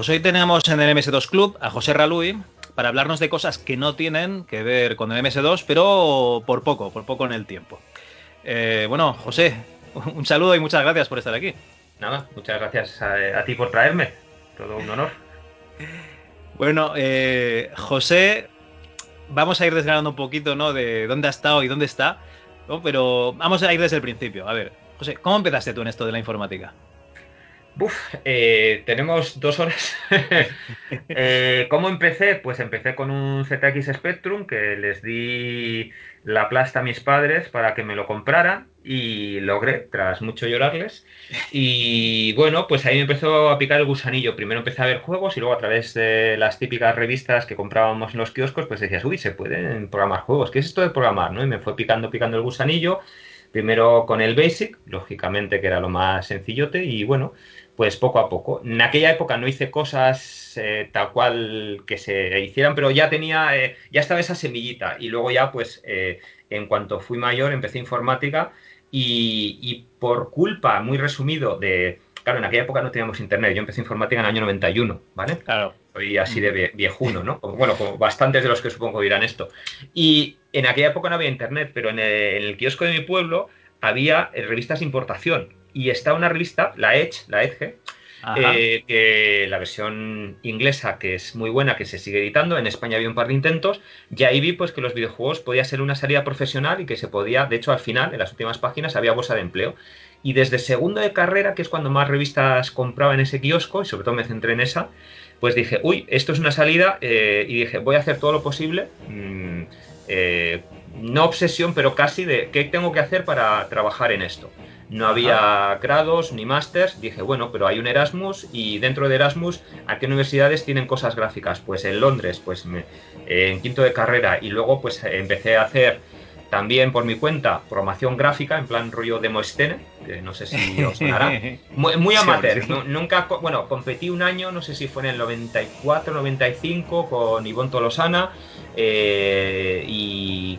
Pues hoy tenemos en el MS2 Club a José Raluy para hablarnos de cosas que no tienen que ver con el MS2, pero por poco, por poco en el tiempo. Eh, bueno, José, un saludo y muchas gracias por estar aquí. Nada, muchas gracias a, ti por traerme. Todo un honor. Bueno, eh, José, vamos a ir desgranando un poquito, ¿no? De dónde ha estado y dónde está, pero vamos a ir desde el principio. A ver, José, ¿cómo empezaste tú en esto de la informática? Uf, eh, tenemos dos horas. Eh, ¿Cómo empecé? Pues empecé con un ZX Spectrum que les di la plasta a mis padres para que me lo compraran y logré, tras mucho llorarles. Y bueno, pues ahí me empezó a picar el gusanillo. Primero empecé a ver juegos y luego a través de las típicas revistas que comprábamos en los kioscos, pues decías, uy, se pueden programar juegos. ¿Qué es esto de programar? ¿no? Y me fue picando, picando el gusanillo. Primero con el Basic, lógicamente que era lo más sencillote, y bueno, pues poco a poco. En aquella época no hice cosas eh, tal cual que se hicieran, pero ya tenía, eh, ya estaba esa semillita. Y luego ya, pues, eh, en cuanto fui mayor, empecé informática y, por culpa, muy resumido, de... Claro, en aquella época no teníamos internet. Yo empecé informática en el año 91, ¿vale? Claro. Soy así de viejuno, ¿no? bueno, como bastantes de los que supongo dirán esto. Y en aquella época no había internet, pero en el kiosco de mi pueblo había revistas de importación y está una revista, la Edge, la Edge, eh, que la versión inglesa, que es muy buena, que se sigue editando, en España había un par de intentos, y ahí vi pues que los videojuegos podía ser una salida profesional y que se podía, de hecho al final, en las últimas páginas, había bolsa de empleo. Y desde segundo de carrera, que es cuando más revistas compraba en ese kiosco, y sobre todo me centré en esa, pues dije, uy, esto es una salida, eh, y dije, voy a hacer todo lo posible, mm, eh, no obsesión, pero casi de qué tengo que hacer para trabajar en esto. No había grados ni másters. Dije, bueno, pero hay un Erasmus y dentro de Erasmus, ¿a qué universidades tienen cosas gráficas? Pues en Londres, pues en quinto de carrera. Y luego pues empecé a hacer también por mi cuenta programación gráfica, en plan rollo demo escena, que no sé si os sonará. Muy, amateur. Nunca, bueno, competí un año, no sé si fue en el 94, 95, con Ivonne Tolosana. Eh, y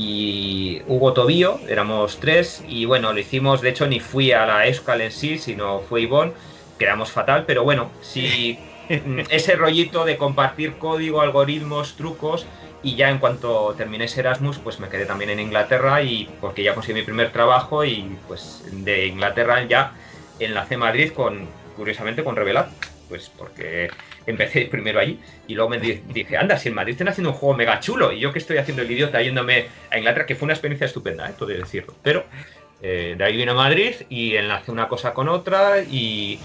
y Hugo Tobío, éramos tres, y bueno, lo hicimos, de hecho ni fui a la Euskal en sí, sino fue Ivonne, quedamos fatal, pero bueno, sí, ese rollito de compartir código, algoritmos, trucos, y ya en cuanto terminé ese Erasmus, pues me quedé también en Inglaterra, y porque ya conseguí mi primer trabajo, y pues de Inglaterra ya enlacé Madrid con, curiosamente, con Revelat, pues porque empecé primero allí y luego me dije, anda, si en Madrid están haciendo un juego mega chulo y yo que estoy haciendo el idiota yéndome a Inglaterra, que fue una experiencia estupenda, ¿eh? todo decirlo. Pero eh, de ahí vine a Madrid y enlacé una cosa con otra y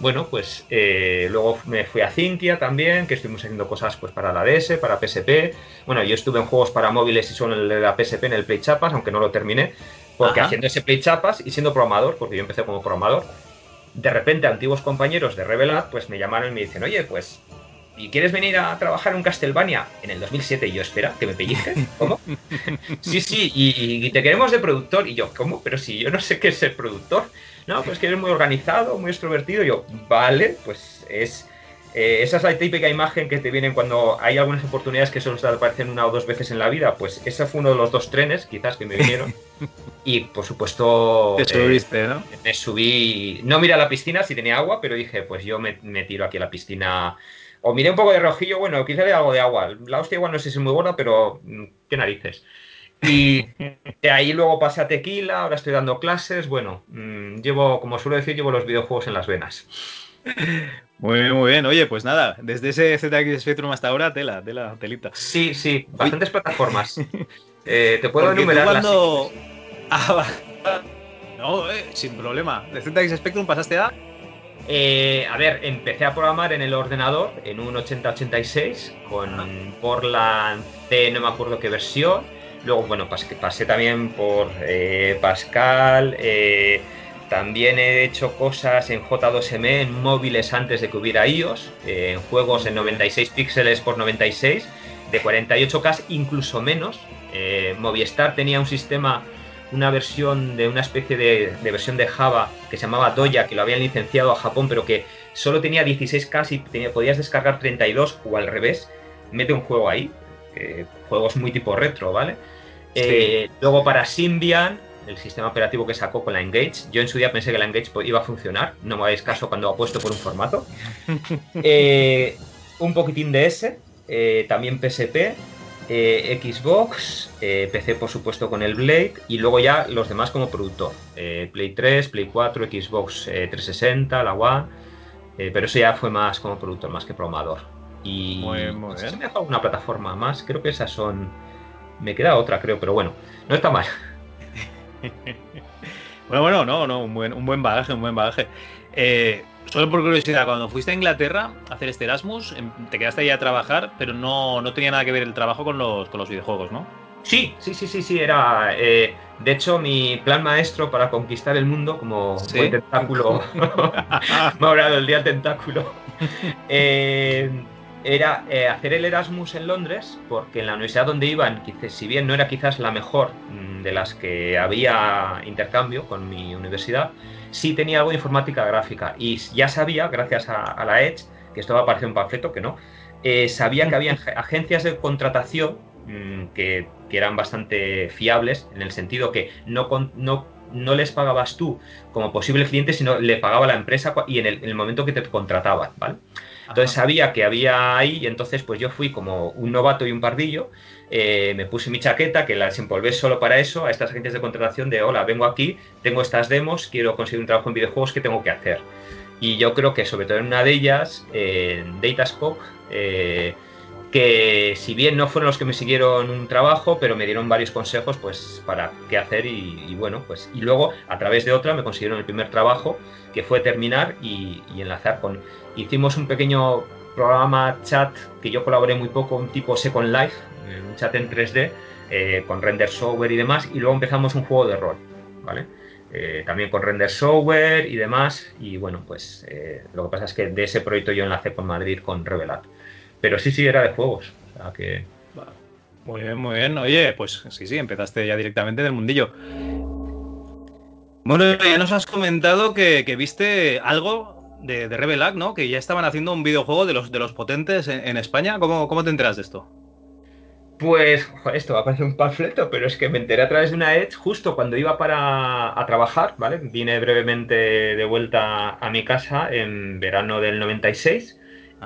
bueno, pues eh, luego me fui a Cintia también, que estuvimos haciendo cosas pues para la DS, para PSP. Bueno, yo estuve en juegos para móviles y solo en la PSP, en el Play Chapas, aunque no lo terminé, porque haciendo ese Play Chapas y siendo programador, porque yo empecé como programador, de repente antiguos compañeros de Revelat pues me llamaron y me dicen, oye, pues, ¿y quieres venir a trabajar en Castlevania? En el 2007 y yo, espera, que me pellizques, ¿cómo? sí, sí, y, te queremos de productor. Y yo, ¿cómo? Pero si yo no sé qué es ser productor. No, pues que eres muy organizado, muy extrovertido. Y yo, vale, pues es eh, esa es la típica imagen que te vienen cuando hay algunas oportunidades que solo te aparecen una o dos veces en la vida. Pues ese fue uno de los dos trenes, quizás, que me vinieron. y por supuesto. Te subiste, ¿no? Eh, me subí. No miré a la piscina si tenía agua, pero dije, pues yo me, tiro aquí a la piscina. O miré un poco de rojillo, bueno, quizá había algo de agua. La hostia igual no sé si es muy buena, pero mm, qué narices. Y de ahí luego pasé a tequila, ahora estoy dando clases. Bueno, mm, llevo, como suelo decir, llevo los videojuegos en las venas. Muy bien, muy bien. Oye, pues nada, desde ese ZX Spectrum hasta ahora, tela, tela, telita. Sí, sí, bastantes plataformas. Eh, te puedo enumerar ah, no, eh, sin problema. De ZX Spectrum pasaste a. Eh, a ver, empecé a programar en el ordenador en un 8086 con Portland C, no me acuerdo qué versión. Luego, bueno, pasé, también por eh, Pascal. Eh, también he hecho cosas en J2M en móviles antes de que hubiera iOS, en juegos en 96 píxeles por 96, de 48K, incluso menos. Movistar tenía un sistema una versión de una especie de, versión de Java que se llamaba Doya, que lo habían licenciado a Japón, pero que solo tenía 16K y podías descargar 32 o al revés. Mete un juego ahí, juegos muy tipo retro, ¿vale? Eh, luego para Symbian, el sistema operativo que sacó con la Engage, yo en su día pensé que la Engage iba a funcionar, no me hagáis caso cuando apuesto por un formato. Eh, un poquitín de S, eh, también PSP, eh, Xbox, eh, PC por supuesto con el Blade y luego ya los demás como productor. Play 3, Play 4, Xbox 360, la One, pero eso ya fue más como productor, más que programador. Y muy, muy bien. me ha una plataforma más, creo que esas son... Me queda otra, creo, pero bueno, no está mal. bueno, bueno, no, no, un buen, un buen bagaje, un buen bagaje. Solo por curiosidad, cuando fuiste a Inglaterra a hacer este Erasmus, em, te quedaste ahí a trabajar, pero no, no tenía nada que ver el trabajo con los, con los videojuegos, ¿no? Sí, sí, sí, sí, sí, era... Eh, de hecho, mi plan maestro para conquistar el mundo, como ¿Sí? tentáculo, me ha hablado el día tentáculo, eh, era eh, hacer el Erasmus en Londres, porque en la universidad donde iban, si bien no era quizás la mejor mm, de las que había intercambio con mi universidad, sí tenía algo de informática gráfica y ya sabía, gracias a, la Edge, que esto va a aparecer un panfleto que no, eh, sabía que había agencias de contratación mm, que, eran bastante fiables en el sentido que no, no, no les pagabas tú como posible cliente, sino le pagaba la empresa y en el, momento que te contrataban, ¿vale? Entonces sabía que había ahí y entonces pues yo fui como un novato y un pardillo eh, me puse mi chaqueta, que la desempolvé solo para eso, a estas agencias de contratación de, hola, vengo aquí, tengo estas demos, quiero conseguir un trabajo en videojuegos, ¿qué tengo que hacer? Y yo creo que sobre todo en una de ellas, en Datascope, eh, que si bien no fueron los que me siguieron un trabajo, pero me dieron varios consejos pues para qué hacer y, bueno, pues y luego a través de otra me consiguieron el primer trabajo que fue terminar y, enlazar con hicimos un pequeño programa chat que yo colaboré muy poco, un tipo Second Life, un chat en 3D eh, con render software y demás, y luego empezamos un juego de rol, ¿vale? Eh, también con render software y demás, y bueno, pues eh, lo que pasa es que de ese proyecto yo enlacé con Madrid con Revelat. Pero sí, sí, era de juegos, o sea que... Muy bien, muy bien. Oye, pues sí, sí, empezaste ya directamente del mundillo. Bueno, ya nos has comentado que, viste algo de, de ¿no? Que ya estaban haciendo un videojuego de los, de los potentes en, España. ¿Cómo, ¿Cómo, te enteras de esto? Pues, esto va a parecer un panfleto, pero es que me enteré a través de una Edge justo cuando iba para a trabajar, ¿vale? Vine brevemente de vuelta a mi casa en verano del 96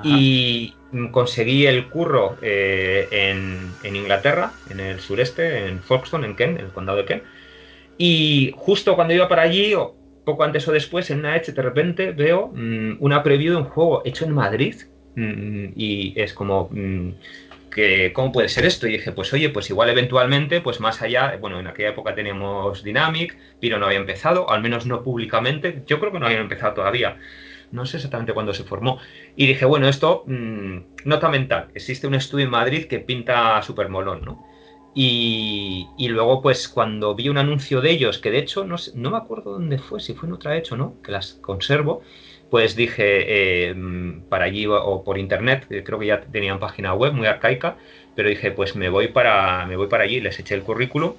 y conseguí el curro eh, en, Inglaterra, en el sureste, en Folkestone, en Kent, en el condado de Kent. Y justo cuando iba para allí, o poco antes o después, en una Edge, de repente veo mm, una preview de un juego hecho en Madrid. Mm, y es como... Mm, ¿cómo puede ser esto? Y dije, pues oye, pues igual eventualmente, pues más allá, bueno, en aquella época teníamos Dynamic, pero no había empezado, al menos no públicamente, yo creo que no había empezado todavía, no sé exactamente cuándo se formó. Y dije, bueno, esto, mmm, nota mental, existe un estudio en Madrid que pinta súper molón, ¿no? Y, luego, pues cuando vi un anuncio de ellos, que de hecho no, no me acuerdo dónde fue, si fue en otra hecho, ¿no? Que las conservo, pues dije eh, para allí o por internet, eh, creo que ya tenían página web muy arcaica, pero dije pues me voy para, me voy para allí, les eché el currículum.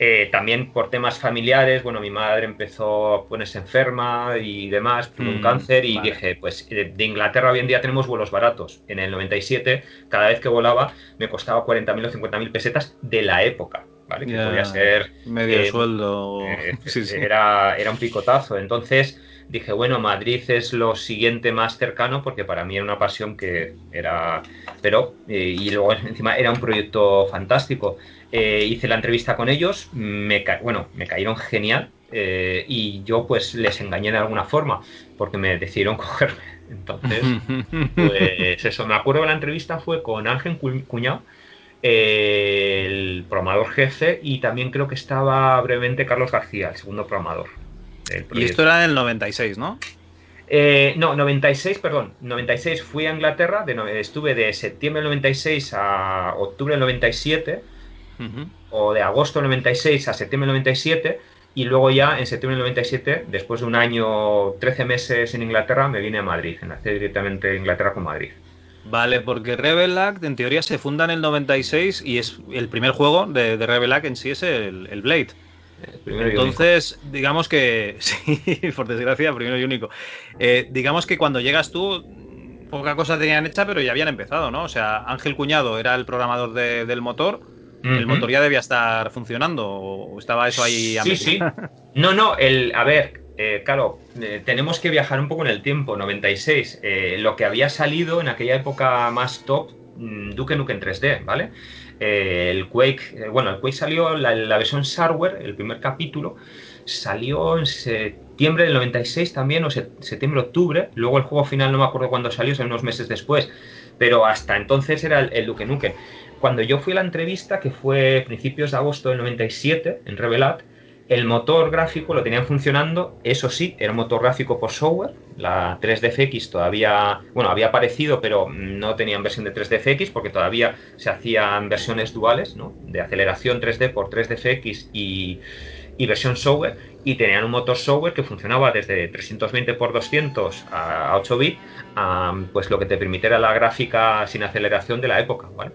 Eh, también por temas familiares, bueno, mi madre empezó a ponerse enferma y demás, tuvo un mm, cáncer y dije, pues de Inglaterra hoy en día tenemos vuelos baratos. En el 97, cada vez que volaba me costaba 40.000 o 50.000 pesetas de la época, ¿vale? Que podía ser... Medio sueldo. Era, era un picotazo. Entonces dije, bueno, Madrid es lo siguiente más cercano porque para mí era una pasión que era... Pero, eh, y luego encima era un proyecto fantástico. Eh, hice la entrevista con ellos, me bueno, me cayeron genial eh, y yo pues les engañé de alguna forma porque me decidieron cogerme. Entonces, pues eso, me acuerdo que la entrevista fue con Ángel Cuñado, el programador jefe, y también creo que estaba brevemente Carlos García, el segundo programador. Y esto era en el 96, ¿no? Eh, no, 96, perdón. 96 fui a Inglaterra, de, estuve de septiembre del 96 a octubre del 97, o de agosto del 96 a septiembre del 97, y luego ya en septiembre del 97, después de un año, 13 meses en Inglaterra, me vine a Madrid, enlacé directamente Inglaterra con Madrid. Vale, porque Rebel Act en teoría se funda en el 96 y es el primer juego de, de Rebel Act en sí es el, Blade. Entonces, digamos que, sí, por desgracia, primero y único. Eh, digamos que cuando llegas tú, poca cosa tenían hecha, pero ya habían empezado, ¿no? O sea, Ángel Cuñado era el programador del motor. El motor ya debía estar funcionando, o estaba eso ahí a Sí, sí. No, no, el, a ver, eh, claro, eh, tenemos que viajar un poco en el tiempo, 96. Eh, lo que había salido en aquella época más top, mm, Duke Nukem 3D, ¿vale? el Quake, bueno, el Quake salió, la, la versión Shareware, el primer capítulo, salió en septiembre del 96 también, o septiembre-octubre. Luego el juego final no me acuerdo cuándo salió, son unos meses después. Pero hasta entonces era el, el Duke Nukem. Cuando yo fui a la entrevista, que fue principios de agosto del 97, en Revelat, el motor gráfico lo tenían funcionando, eso sí, era un motor gráfico por software. La 3DFX todavía, bueno, había aparecido, pero no tenían versión de 3DFX porque todavía se hacían versiones duales, ¿no? De aceleración 3D por 3DFX y, versión software. Y tenían un motor software que funcionaba desde 320 por 200 a 8 bits, pues lo que te permitiera la gráfica sin aceleración de la época, ¿vale?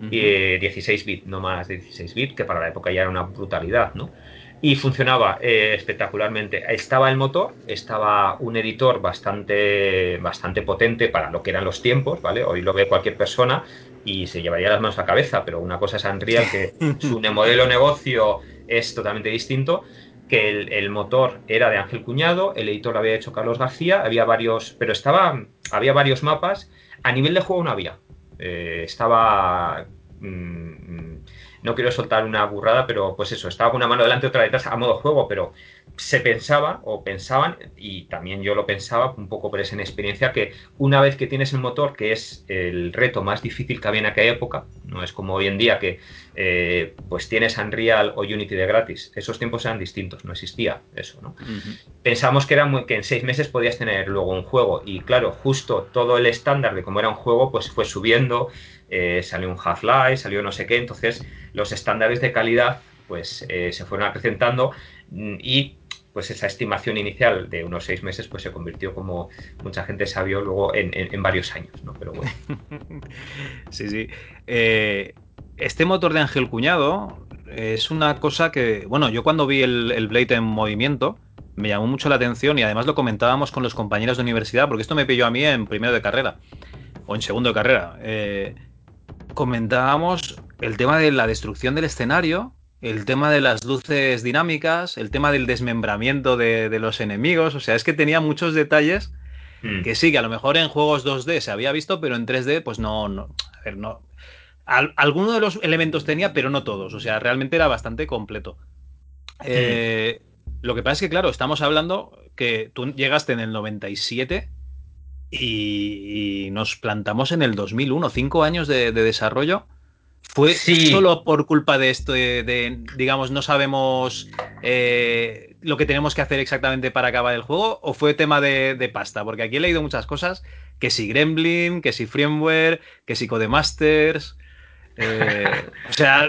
Y 16 bits, no más de 16 bits, que para la época ya era una brutalidad, ¿no? y funcionaba eh, espectacularmente. Estaba el motor, estaba un editor bastante, bastante potente para lo que eran los tiempos, ¿vale? Hoy lo ve cualquier persona y se llevaría las manos a la cabeza, pero una cosa es Unreal, que su modelo negocio es totalmente distinto, que el, motor era de Ángel Cuñado, el editor lo había hecho Carlos García, había varios, pero estaba, había varios mapas, a nivel de juego no había. Eh, estaba... Mm, no quiero soltar una burrada, pero pues eso, estaba con una mano delante, otra detrás a modo juego, pero se pensaba o pensaban, y también yo lo pensaba un poco por esa experiencia, que una vez que tienes el motor, que es el reto más difícil que había en aquella época, no es como hoy en día que eh, pues tienes Unreal o Unity de gratis, esos tiempos eran distintos, no existía eso, ¿no? Pensamos que, era muy, que en seis meses podías tener luego un juego, y claro, justo todo el estándar de cómo era un juego, pues fue subiendo, eh, salió un Half-Life, salió no sé qué, entonces los estándares de calidad pues eh, se fueron acrecentando mm, y pues esa estimación inicial de unos seis meses pues se convirtió como mucha gente sabió luego en, varios años, ¿no? Pero bueno. sí, sí. Eh, este motor de Ángel Cuñado es una cosa que, bueno, yo cuando vi el, el Blade en movimiento, me llamó mucho la atención y además lo comentábamos con los compañeros de universidad, porque esto me pilló a mí en primero de carrera o en segundo de carrera. Eh, comentábamos el tema de la destrucción del escenario, el tema de las luces dinámicas, el tema del desmembramiento de, los enemigos. O sea, es que tenía muchos detalles mm. que sí, que a lo mejor en juegos 2D se había visto, pero en 3D, pues no. no a ver, no. algunos de los elementos tenía, pero no todos. O sea, realmente era bastante completo. Eh, lo que pasa es que, claro, estamos hablando que tú llegaste en el 97 y, nos plantamos en el 2001, cinco años de, desarrollo. ¿Fue solo por culpa de esto de, digamos, no sabemos eh, lo que tenemos que hacer exactamente para acabar el juego? ¿O fue tema de, pasta? Porque aquí he leído muchas cosas, que si Gremlin, que si Firmware, que si Codemasters... Eh, o sea,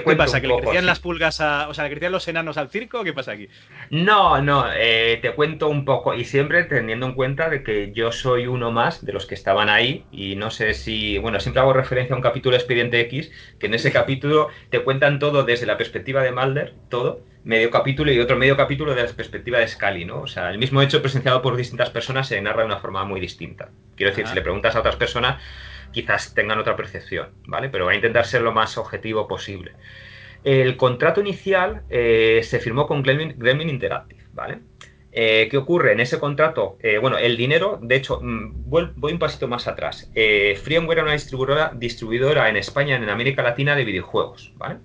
¿Qué pasa? ¿Que le crecían las pulgas a. O sea, le crecían los enanos al circo? ¿O qué pasa aquí? No, no, eh, te cuento un poco. Y siempre teniendo en cuenta de que yo soy uno más de los que estaban ahí. Y no sé si. Bueno, siempre hago referencia a un capítulo de Expediente X, que en ese capítulo te cuentan todo desde la perspectiva de Mulder, todo. Medio capítulo y otro medio capítulo de la perspectiva de Scully, ¿no? O sea, el mismo hecho presenciado por distintas personas se narra de una forma muy distinta. Quiero decir, si le preguntas a otras personas quizás tengan otra percepción, ¿vale? Pero va a intentar ser lo más objetivo posible. El contrato inicial eh, se firmó con Gremlin, Interactive, ¿vale? Eh, ¿Qué ocurre? En ese contrato, eh, bueno, el dinero, de hecho, mm, voy, un pasito más atrás. Eh, Freeware era una distribuidora, distribuidora en España, en América Latina, de videojuegos, ¿vale?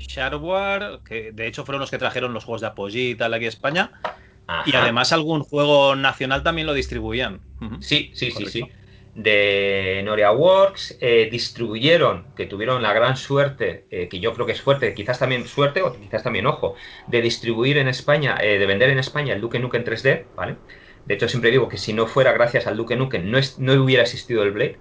Shareware, que de hecho fueron los que trajeron los juegos de Apogee y tal aquí a España. Y además algún juego nacional también lo distribuían. Sí, sí, sí, sí de Noria Works, eh, distribuyeron, que tuvieron la gran suerte, eh, que yo creo que es fuerte, quizás también suerte o quizás también ojo, de distribuir en España, eh, de vender en España el Duke Nukem 3D, ¿vale? De hecho, siempre digo que si no fuera gracias al Duke Nukem, no, no hubiera existido el Blade.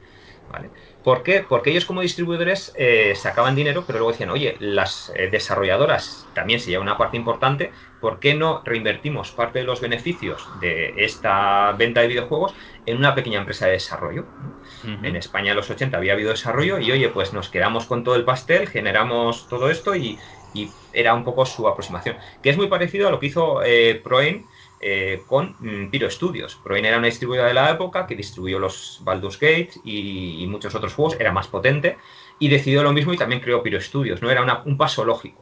¿vale? ¿Por qué? Porque ellos como distribuidores eh, sacaban dinero, pero luego decían, oye, las eh, desarrolladoras también se lleva una parte importante, ¿por qué no reinvertimos parte de los beneficios de esta venta de videojuegos en una pequeña empresa de desarrollo? En España en los 80 había habido desarrollo y, oye, pues nos quedamos con todo el pastel, generamos todo esto y, era un poco su aproximación. Que es muy parecido a lo que hizo eh, Proen eh, con mm, Pyro Studios. Proin era una distribuidora de la época que distribuyó los Baldur's Gate y, muchos otros juegos, era más potente y decidió lo mismo y también creó Pyro Studios, ¿no? Era un paso lógico.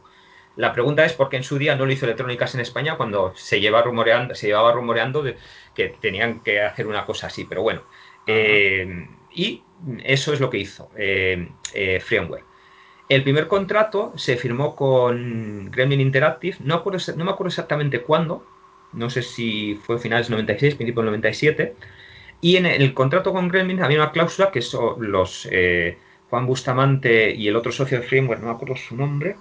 La pregunta es por qué en su día no lo hizo Electrónicas en España cuando se, lleva rumoreando, se llevaba rumoreando de que tenían que hacer una cosa así, pero bueno. Eh, y eso es lo que hizo eh, Framework. El primer contrato se firmó con Gremlin Interactive, no, no me acuerdo exactamente cuándo, no sé si fue finales 96, principios 97, y en el contrato con Gremlin había una cláusula que son los eh, Juan Bustamante y el otro socio de Framework, no me acuerdo su nombre,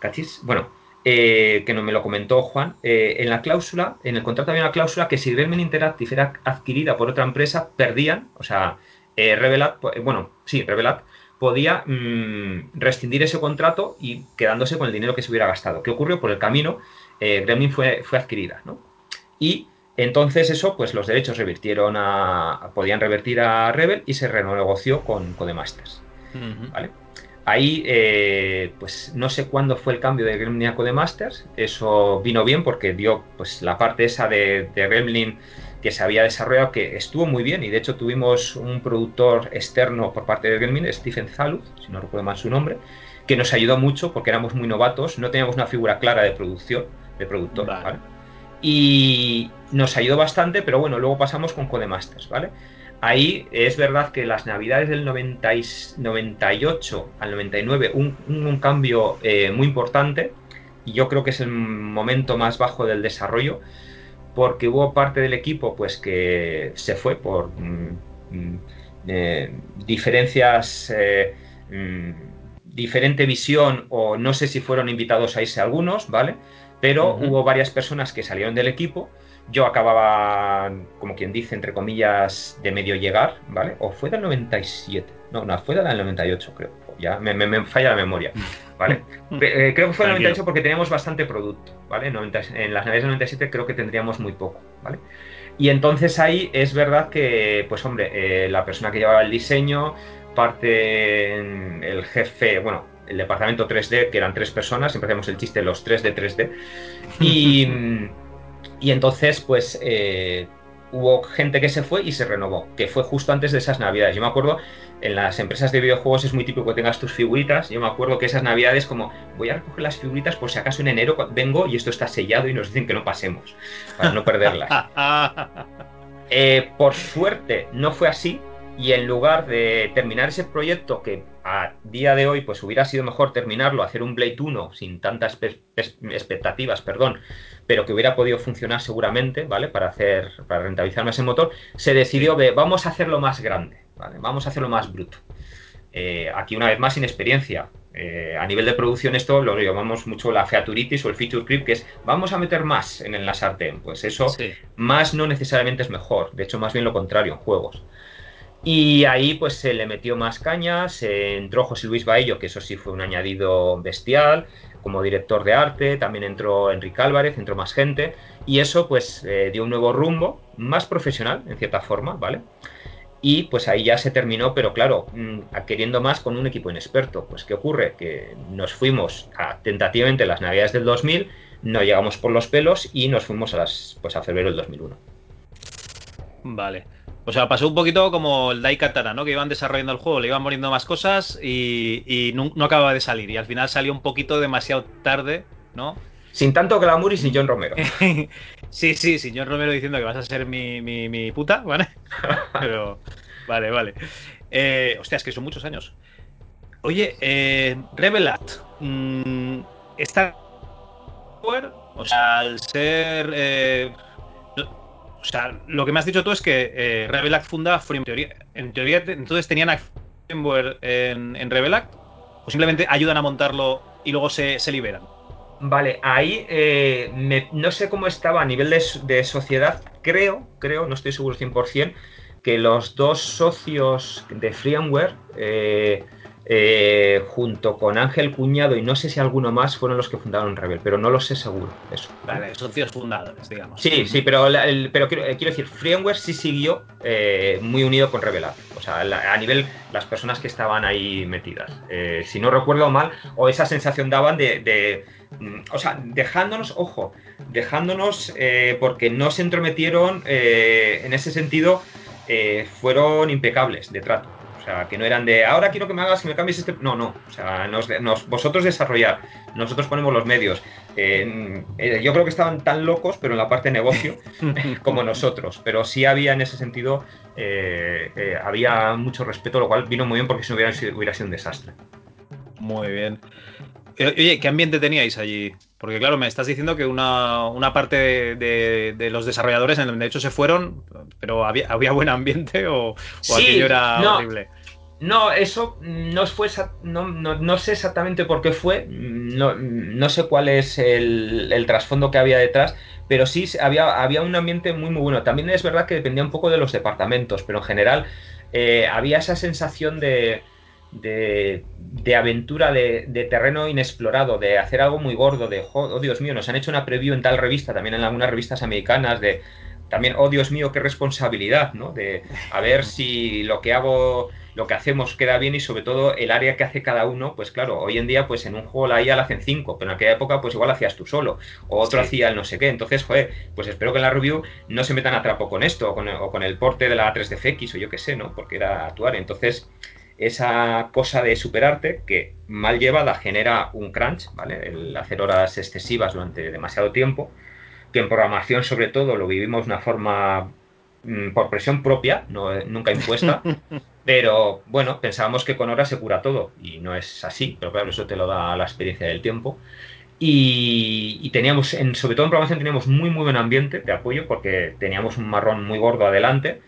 cachis, bueno, eh, que no me lo comentó Juan, eh, en la cláusula, en el contrato había una cláusula que si Gremlin Interactive era adquirida por otra empresa, perdían, o sea, Revelat, bueno, sí, Revelat, podía mm, rescindir ese contrato y quedándose con el dinero que se hubiera gastado. ¿Qué ocurrió? Por el camino eh, Gremlin fue, fue adquirida, ¿no? Y entonces eso, pues los derechos revirtieron a, podían revertir a Rebel y se renegoció con Codemasters, ¿vale? Ahí, eh, pues no sé cuándo fue el cambio de Gremlin a Codemasters, eso vino bien porque dio pues la parte esa de, de Gremlin que se había desarrollado, que estuvo muy bien, y de hecho tuvimos un productor externo por parte de Gremlin, Stephen Zaluth, si no recuerdo mal su nombre, que nos ayudó mucho porque éramos muy novatos, no teníamos una figura clara de producción, de productor, ¿vale? Y nos ayudó bastante, pero bueno, luego pasamos con Codemasters, ¿vale? Ahí es verdad que las navidades del 98 al 99 un, un, cambio eh, muy importante y yo creo que es el momento más bajo del desarrollo porque hubo parte del equipo pues que se fue por mm, mm, eh, diferencias eh, mm, diferente visión o no sé si fueron invitados a irse algunos, ¿vale? Pero hubo varias personas que salieron del equipo. Yo acababa, como quien dice, entre comillas, de medio llegar, ¿vale? O fue del 97. No, no, fue del 98, creo. Ya me, falla la memoria, ¿vale? Eh, creo que fue del 98 porque teníamos bastante producto, ¿vale? en las navidades del 97 creo que tendríamos muy poco, ¿vale? Y entonces ahí es verdad que, pues hombre, eh, la persona que llevaba el diseño, parte el jefe, bueno, el departamento 3D, que eran tres personas, siempre hacemos el chiste de los 3D, 3D. Y, y entonces, pues, eh, hubo gente que se fue y se renovó, que fue justo antes de esas navidades. Yo me acuerdo, en las empresas de videojuegos es muy típico que tengas tus figuritas. Yo me acuerdo que esas navidades, como voy a recoger las figuritas por si acaso en enero vengo y esto está sellado y nos dicen que no pasemos, para no perderlas. Eh, por suerte no fue así, y en lugar de terminar ese proyecto que a día de hoy pues hubiera sido mejor terminarlo, hacer un Blade 1 sin tantas expectativas, perdón, pero que hubiera podido funcionar seguramente, ¿vale? Para hacer para rentabilizar más el motor, se decidió que vamos a hacerlo más grande, ¿vale? Vamos a hacerlo más bruto. Eh, aquí una vez más sin experiencia. Eh, a nivel de producción esto lo llamamos mucho la featuritis o el feature creep, que es vamos a meter más en el sartén. Pues eso más no necesariamente es mejor, de hecho más bien lo contrario en juegos. Y ahí pues se le metió más cañas, entró José Luis Baello, que eso sí fue un añadido bestial, como director de arte, también entró Enrique Álvarez, entró más gente, y eso pues eh, dio un nuevo rumbo, más profesional en cierta forma, ¿vale? Y pues ahí ya se terminó, pero claro, mm, queriendo más con un equipo inexperto. Pues ¿qué ocurre? Que nos fuimos a, tentativamente las navidades del 2000, no llegamos por los pelos y nos fuimos a, las, pues a febrero del 2001. Vale. O sea, pasó un poquito como el Daikatana, ¿no? Que iban desarrollando el juego, le iban muriendo más cosas y, no, acababa de salir. Y al final salió un poquito demasiado tarde, ¿no? Sin tanto glamour y sin John Romero. sí, sí, sin John Romero diciendo que vas a ser mi, puta, ¿vale? Pero, vale, vale. Eh, hostia, es que son muchos años. Oye, eh, Revelat, mmm, ¿está... O sea, al ser... Eh, o sea, lo que me has dicho tú es que eh, Revelact funda Framework. En teoría, entonces tenían Framework en, en Revelact o simplemente ayudan a montarlo y luego se, liberan. Vale, ahí eh, no sé cómo estaba a nivel de, sociedad. Creo, creo, no estoy seguro 100%, que los dos socios de Freeware eh, eh, junto con Ángel Cuñado y no sé si alguno más fueron los que fundaron Rebel, pero no lo sé seguro. Eso. Vale, socios fundadores, digamos. Sí, sí, pero, pero quiero, decir, Freeware sí siguió eh, muy unido con Revelar. O sea, a nivel las personas que estaban ahí metidas. Eh, si no recuerdo mal, o esa sensación daban de, mm, o sea, dejándonos, ojo, dejándonos porque no se entrometieron en ese sentido, fueron impecables de trato. O sea, que no eran de ahora quiero que me hagas que me cambies este. No, no. O sea, nos, vosotros desarrollar, nosotros ponemos los medios. Eh, yo creo que estaban tan locos, pero en la parte de negocio, como nosotros. Pero sí había en ese sentido, eh, eh, había mucho respeto, lo cual vino muy bien porque si no hubiera hubiera sido un desastre. Muy bien. Oye, ¿qué ambiente teníais allí? Porque claro, me estás diciendo que una, parte de, los desarrolladores, de hecho, se fueron, pero había, había buen ambiente o, aquello era horrible. No, eso no fue no, no, sé exactamente por qué fue, no, sé cuál es el, trasfondo que había detrás, pero sí había, había un ambiente muy muy bueno. También es verdad que dependía un poco de los departamentos, pero en general eh, había esa sensación de, de, aventura de, terreno inexplorado, de hacer algo muy gordo, de, oh Dios mío, nos han hecho una preview en tal revista, también en algunas revistas americanas, de también, oh Dios mío, qué responsabilidad, ¿no? De a ver si lo que hago, lo que hacemos queda bien y sobre todo el área que hace cada uno, pues claro, hoy en día pues en un juego la IA la hacen cinco, pero en aquella época pues igual hacías tú solo, o otro hacía el no sé qué, entonces, joder, pues espero que en la review no se metan a trapo con esto, o con, o con el porte de la 3DFX o yo qué sé, ¿no? Porque era actuar, entonces esa cosa de superarte que mal llevada genera un crunch, ¿vale? El hacer horas excesivas durante demasiado tiempo, que en programación sobre todo lo vivimos de una forma mm, por presión propia, no, nunca impuesta, pero bueno, pensábamos que con horas se cura todo y no es así, pero claro, eso te lo da la experiencia del tiempo. Y, teníamos, en, sobre todo en programación, teníamos muy muy buen ambiente de apoyo porque teníamos un marrón muy gordo adelante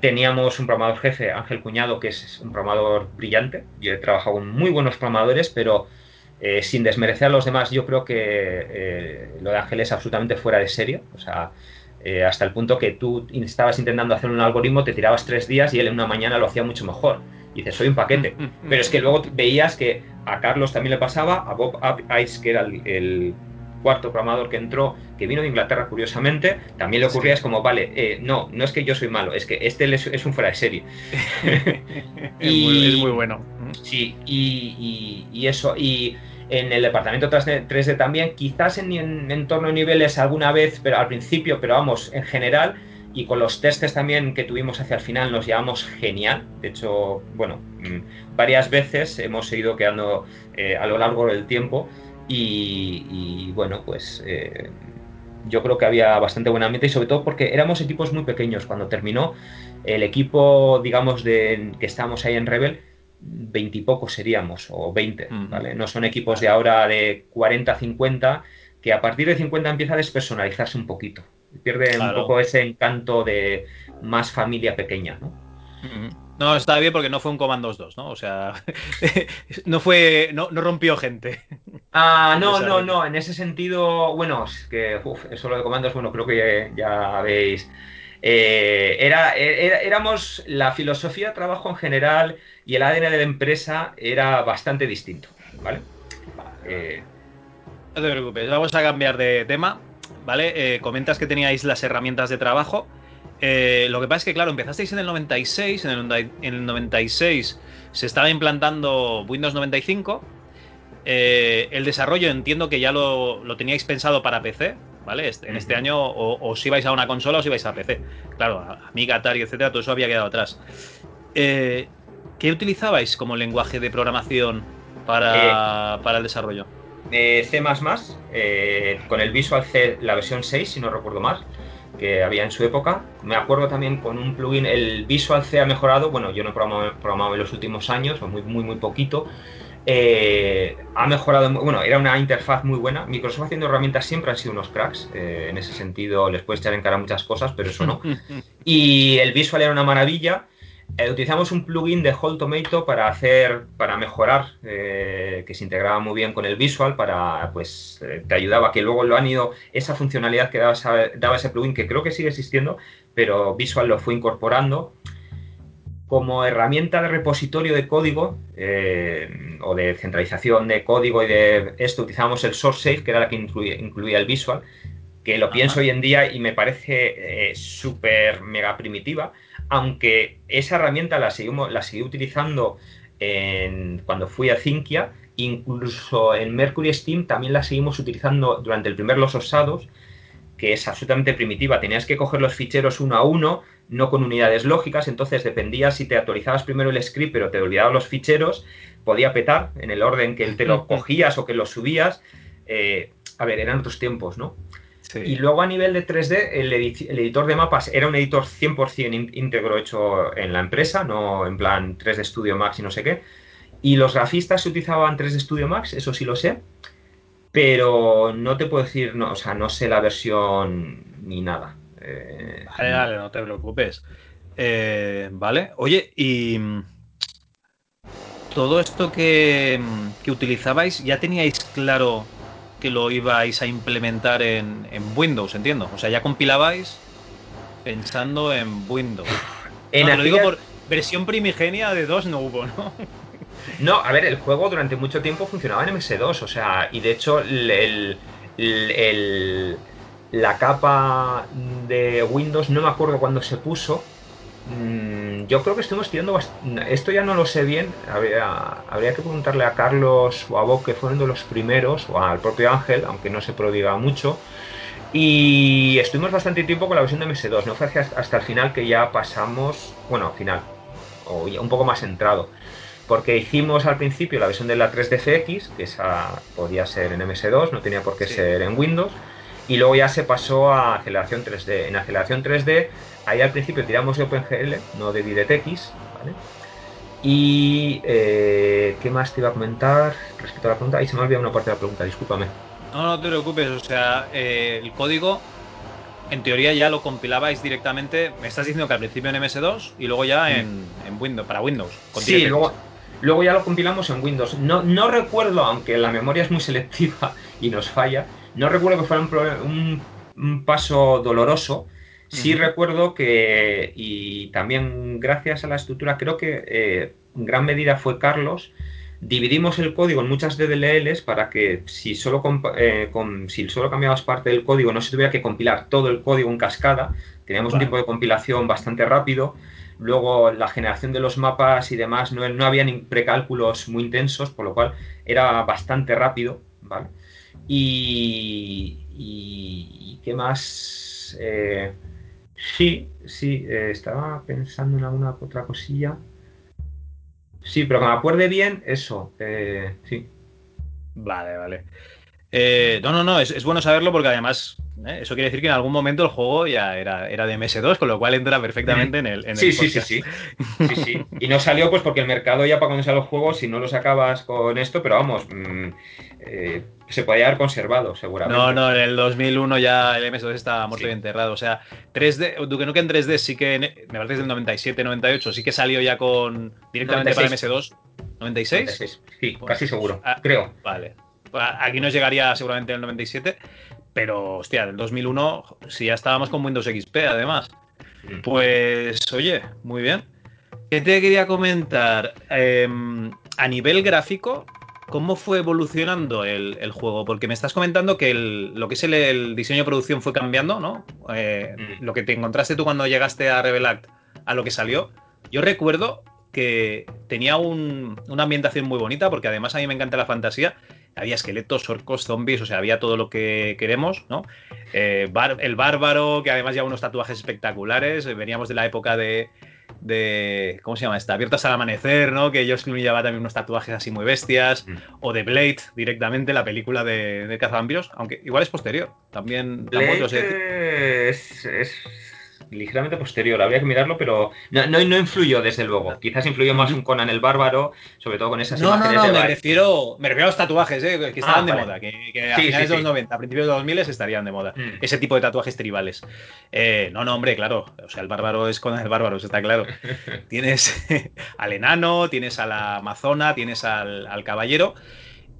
Teníamos un programador jefe, Ángel Cuñado, que es un programador brillante. Yo he trabajado con muy buenos programadores, pero eh, sin desmerecer a los demás, yo creo que eh, lo de Ángel es absolutamente fuera de serie. O sea, eh, hasta el punto que tú estabas intentando hacer un algoritmo, te tirabas tres días y él en una mañana lo hacía mucho mejor. Y dices, soy un paquete. Pero es que luego veías que a Carlos también le pasaba, a Bob Ice, que era el cuarto programador que entró, que vino de Inglaterra curiosamente, también le ocurría, es como, vale, eh, no, no es que yo soy malo, es que este es, un fuera de serie. y, es, muy, bueno. Sí, y, eso, y en el departamento 3D también, quizás en, en entorno de niveles alguna vez, pero al principio, pero vamos, en general, y con los testes también que tuvimos hacia el final nos llevamos genial. De hecho, bueno, mm, varias veces hemos seguido quedando eh, a lo largo del tiempo y, bueno, pues eh, yo creo que había bastante buen ambiente y sobre todo porque éramos equipos muy pequeños. Cuando terminó el equipo, digamos, de que estábamos ahí en Rebel, veintipocos seríamos, o veinte, ¿vale? No son equipos de ahora de 40, 50, que a partir de 50 empieza a despersonalizarse un poquito. Pierde un poco ese encanto de más familia pequeña, ¿no? No, está bien porque no fue un Commandos 2, ¿no? O sea, no fue, no, rompió gente. Ah, no, no, no, en ese sentido, bueno, es que eso lo de Commandos, bueno, creo que ya, veis. Eh, era, éramos la filosofía de trabajo en general y el ADN de la empresa era bastante distinto, ¿vale? Eh, no te preocupes, vamos a cambiar de tema, ¿vale? Eh, comentas que teníais las herramientas de trabajo. Eh, lo que pasa es que, claro, empezasteis en el 96, en el, 96 se estaba implantando Windows 95. Eh, el desarrollo entiendo que ya lo, teníais pensado para PC, ¿vale? En este año o, os ibais a una consola o os ibais a PC. Claro, Amiga, Atari, etcétera, todo eso había quedado atrás. Eh, ¿Qué utilizabais como lenguaje de programación para, para el desarrollo? C++, con el Visual C, la versión 6, si no recuerdo mal que había en su época. Me acuerdo también con un plugin, el Visual C ha mejorado, bueno, yo no he programado, en los últimos años, muy, muy, muy poquito. Eh, ha mejorado, bueno, era una interfaz muy buena. Microsoft haciendo herramientas siempre han sido unos cracks. Eh, en ese sentido, les puedes echar en cara muchas cosas, pero eso no. Y el Visual era una maravilla. Eh, utilizamos un plugin de Whole Tomato para hacer, para mejorar, eh, que se integraba muy bien con el visual, para, pues, eh, te ayudaba, que luego lo han ido, esa funcionalidad que daba, daba, ese plugin, que creo que sigue existiendo, pero visual lo fue incorporando. Como herramienta de repositorio de código o de centralización de código y de esto, utilizábamos el SourceSafe, que era la que incluía, el visual, que lo pienso hoy en día y me parece súper mega primitiva aunque esa herramienta la, seguimos, la seguí utilizando cuando fui a Zinkia, incluso en Mercury Steam también la seguimos utilizando durante el primer Los Osados, que es absolutamente primitiva. Tenías que coger los ficheros uno a uno, no con unidades lógicas, entonces dependía si te actualizabas primero el script pero te olvidabas los ficheros, podía petar en el orden que te lo cogías o que lo subías. Eh, a ver, eran otros tiempos, ¿no? Y luego a nivel de 3D, el, editor de mapas era un editor 100% íntegro hecho en la empresa, no en plan 3D Studio Max y no sé qué. Y los grafistas se utilizaban 3D Studio Max, eso sí lo sé, pero no te puedo decir, no, o sea, no sé la versión ni nada. Eh, vale, vale, no te preocupes. Eh, vale, oye, y mm, todo esto que, mm, que utilizabais, ¿ya teníais claro que lo ibais a implementar en, Windows, entiendo. O sea, ya compilabais pensando en Windows. En Lo digo por versión primigenia de 2 no hubo, ¿no? No, a ver, el juego durante mucho tiempo funcionaba en MS2, o sea, y de hecho el, la capa de Windows no me acuerdo cuándo se puso, Mm, yo creo que estuvimos tirando Esto ya no lo sé bien. Habría, habría, que preguntarle a Carlos o a Bob, que fueron de los primeros, o al propio Ángel, aunque no se prodiga mucho. Y estuvimos bastante tiempo con la versión de MS2. No fue hasta el final que ya pasamos. Bueno, final. O un poco más entrado. Porque hicimos al principio la versión de la 3DFX, que esa podía ser en MS2, no tenía por qué ser en Windows. Y luego ya se pasó a aceleración 3D. En aceleración 3D ahí al principio tiramos de OpenGL, no de DirectX, ¿vale? Y eh, ¿qué más te iba a comentar respecto a la pregunta? Ahí se me ha olvidado una parte de la pregunta, discúlpame. No, no te preocupes, o sea, eh, el código en teoría ya lo compilabais directamente, me estás diciendo que al principio en MS2 y luego ya en, Windows, para Windows. sí, luego, luego ya lo compilamos en Windows. No, no recuerdo, aunque la memoria es muy selectiva y nos falla, no recuerdo que fuera un, un paso doloroso, Sí recuerdo que, y también gracias a la estructura, creo que eh, en gran medida fue Carlos, dividimos el código en muchas DLLs para que si solo, eh, si solo cambiabas parte del código no se tuviera que compilar todo el código en cascada. Teníamos un tipo de compilación bastante rápido. Luego la generación de los mapas y demás no, no había ni precálculos muy intensos, por lo cual era bastante rápido. ¿vale? Y, y, ¿qué más? Eh, Sí, sí, eh, estaba pensando en alguna otra cosilla. Sí, pero que me acuerde bien, eso, eh, sí. Vale, vale. Eh, no, no, no, es, bueno saberlo porque además eso quiere decir que en algún momento el juego ya era, era de MS2, con lo cual entra perfectamente en el. En sí, sí, sí, sí, sí, sí. Y no salió pues porque el mercado ya para cuando salen los juegos, si no los acabas con esto, pero vamos, mm, se podía haber conservado, seguramente. No, no, en el 2001 ya el MS2 estaba muerto y enterrado. O sea, 3D, Duke Nukem en 3D sí que, me parece que del 97, 98, sí que salió ya con directamente para MS2. ¿96? Sí, pues, casi seguro, ah, creo. Vale. Aquí nos llegaría seguramente en el 97, pero hostia, del 2001 si ya estábamos con Windows XP además. Pues oye, muy bien. ¿Qué te quería comentar? Em, a nivel gráfico, ¿Cómo fue evolucionando el, juego? Porque me estás comentando que lo que es el, diseño de producción fue cambiando, ¿no? Eh, mm. Lo que te encontraste tú cuando llegaste a Revelact a lo que salió. Yo recuerdo que tenía una ambientación muy bonita, porque además a mí me encanta la fantasía. Había esqueletos, orcos, zombies, o sea, había todo lo que queremos, ¿no? Eh, el bárbaro, que además lleva unos tatuajes espectaculares. Veníamos de la época de, de. ¿Cómo se llama esta? Abiertas al amanecer, ¿no? Que Josh Clooney llevaba también unos tatuajes así muy bestias. Mm. O de Blade, directamente, la película de, de Cazavampiros, aunque igual es posterior. También. Blade es, ligeramente posterior, habría que mirarlo, pero no, no, influyó desde luego. Quizás influyó más un Conan el Bárbaro, sobre todo con esas no, imágenes. No, no, me refiero, me refiero a los tatuajes, ¿eh? que estaban ah, de moda, que, a finales de los 90, a principios de los 2000 estarían de moda. Mm. Ese tipo de tatuajes tribales. Eh, no, no, hombre, claro. O sea, el Bárbaro es Conan el Bárbaro, eso está claro. tienes al enano, tienes a la amazona, tienes al, al caballero.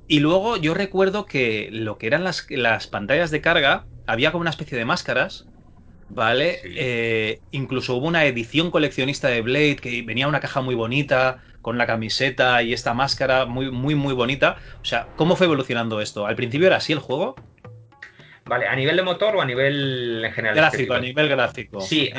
Y luego yo recuerdo que lo que eran las, las pantallas de carga, había como una especie de máscaras ¿vale? Eh, incluso hubo una edición coleccionista de Blade que venía una caja muy bonita, con la camiseta y esta máscara muy, muy, muy bonita. O sea, ¿cómo fue evolucionando esto? ¿Al principio era así el juego? Vale, ¿a nivel de motor o a nivel en general? Gráfico, a nivel gráfico. Sí,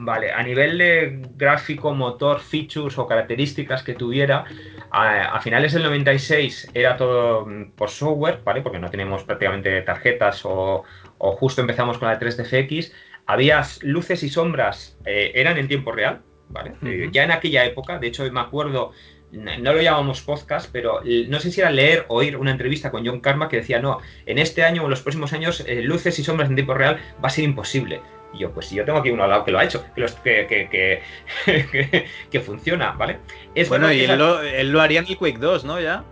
Vale, a nivel de gráfico, motor, features o características que tuviera, a, a, finales del 96 era todo mm, por software, ¿vale? Porque no teníamos prácticamente tarjetas o, o justo empezamos con la 3DFX, había luces y sombras, eh, eran en tiempo real, ¿vale? Eh, ya en aquella época, de hecho me acuerdo, no lo llamamos podcast, pero no sé si era leer o oír una entrevista con John Karma que decía, no, en este año o en los próximos años, eh, luces y sombras en tiempo real va a ser imposible. Y yo, pues si yo tengo aquí uno al lado que lo ha hecho, que, que, que, funciona, ¿vale? Es bueno, y él lo, él lo, haría en el Quake 2, ¿no? Ya.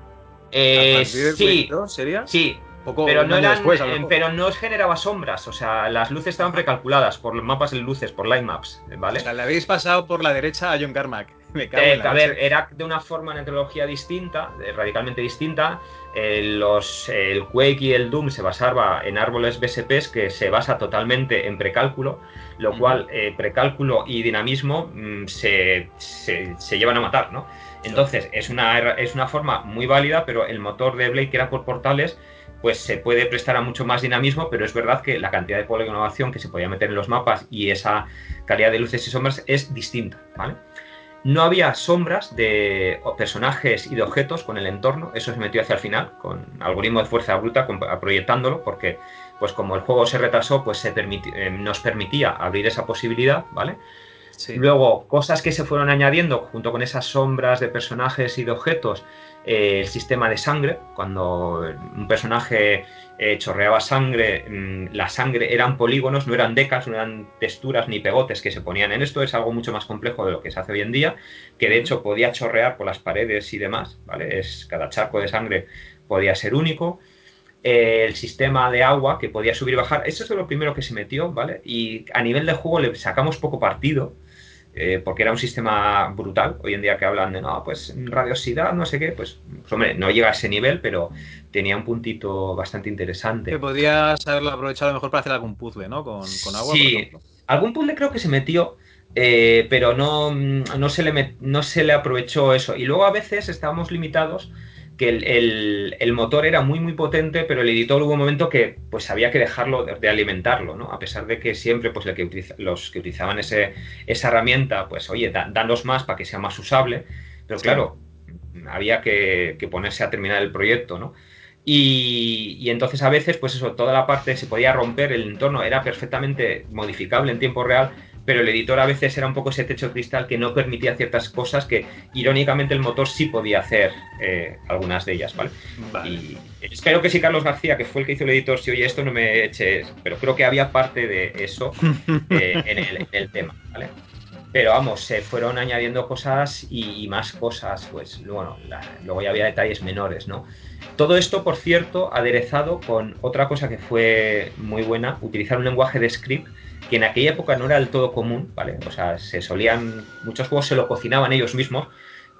sí, 2, ¿sería? Sí, pero, no eran, pero no generaba sombras, o sea, las luces estaban precalculadas por mapas de luces, por line maps, ¿vale? O sea, le habéis pasado por la derecha a John Carmack. Eh, a ver, era de una forma en tecnología distinta, radicalmente distinta. Eh, los, el Quake y el Doom se basaba en árboles BSPs que se basa totalmente en precálculo, lo cual eh, precálculo y dinamismo mm, se, se, llevan a matar, ¿no? Entonces, es una, es una forma muy válida, pero el motor de Blade, que era por portales, pues se puede prestar a mucho más dinamismo, pero es verdad que la cantidad de poligonación que se podía meter en los mapas y esa calidad de luces y sombras es distinta, ¿vale? No había sombras de personajes y de objetos con el entorno, eso se metió hacia el final, con algoritmo de fuerza bruta, proyectándolo, porque pues como el juego se retrasó, pues se eh, nos permitía abrir esa posibilidad, ¿vale? Luego, cosas que se fueron añadiendo junto con esas sombras de personajes y de objetos, eh, el sistema de sangre, cuando un personaje eh, chorreaba sangre, mm, la sangre eran polígonos, no eran decas, no eran texturas ni pegotes que se ponían en esto, es algo mucho más complejo de lo que se hace hoy en día, que de hecho podía chorrear por las paredes y demás, ¿vale? Es, cada charco de sangre podía ser único. Eh, el sistema de agua que podía subir y bajar, eso es lo primero que se metió, ¿vale? Y a nivel de juego le sacamos poco partido, eh, porque era un sistema brutal. Hoy en día que hablan de, no, pues radiosidad, no sé qué, pues, pues, hombre, no llega a ese nivel, pero tenía un puntito bastante interesante. Que podías haberlo aprovechado mejor para hacer algún puzzle, ¿no? Con, agua. Sí, algún puzzle creo que se metió, eh, pero no, no, se le no se le aprovechó eso. Y luego a veces estábamos limitados que el, motor era muy muy potente, pero el editor hubo un momento que pues había que dejarlo de, alimentarlo, ¿no? A pesar de que siempre pues que los que utilizaban ese, esa herramienta, pues oye, danos más para que sea más usable, pero claro, había que, que, ponerse a terminar el proyecto, ¿no? Y, y, entonces a veces, pues eso, toda la parte se podía romper, el entorno era perfectamente modificable en tiempo real, pero el editor a veces era un poco ese techo cristal que no permitía ciertas cosas que irónicamente el motor sí podía hacer eh, algunas de ellas, ¿vale? Y espero que si Carlos García, que fue el que hizo el editor, si oye esto no me eches, pero creo que había parte de eso eh, en, el, tema, ¿vale? Pero vamos, se fueron añadiendo cosas y, más cosas, pues bueno, luego ya había detalles menores, ¿no? Todo esto, por cierto, aderezado con otra cosa que fue muy buena, utilizar un lenguaje de script que en aquella época no era del todo común, ¿vale? O sea, se solían, muchos juegos se lo cocinaban ellos mismos,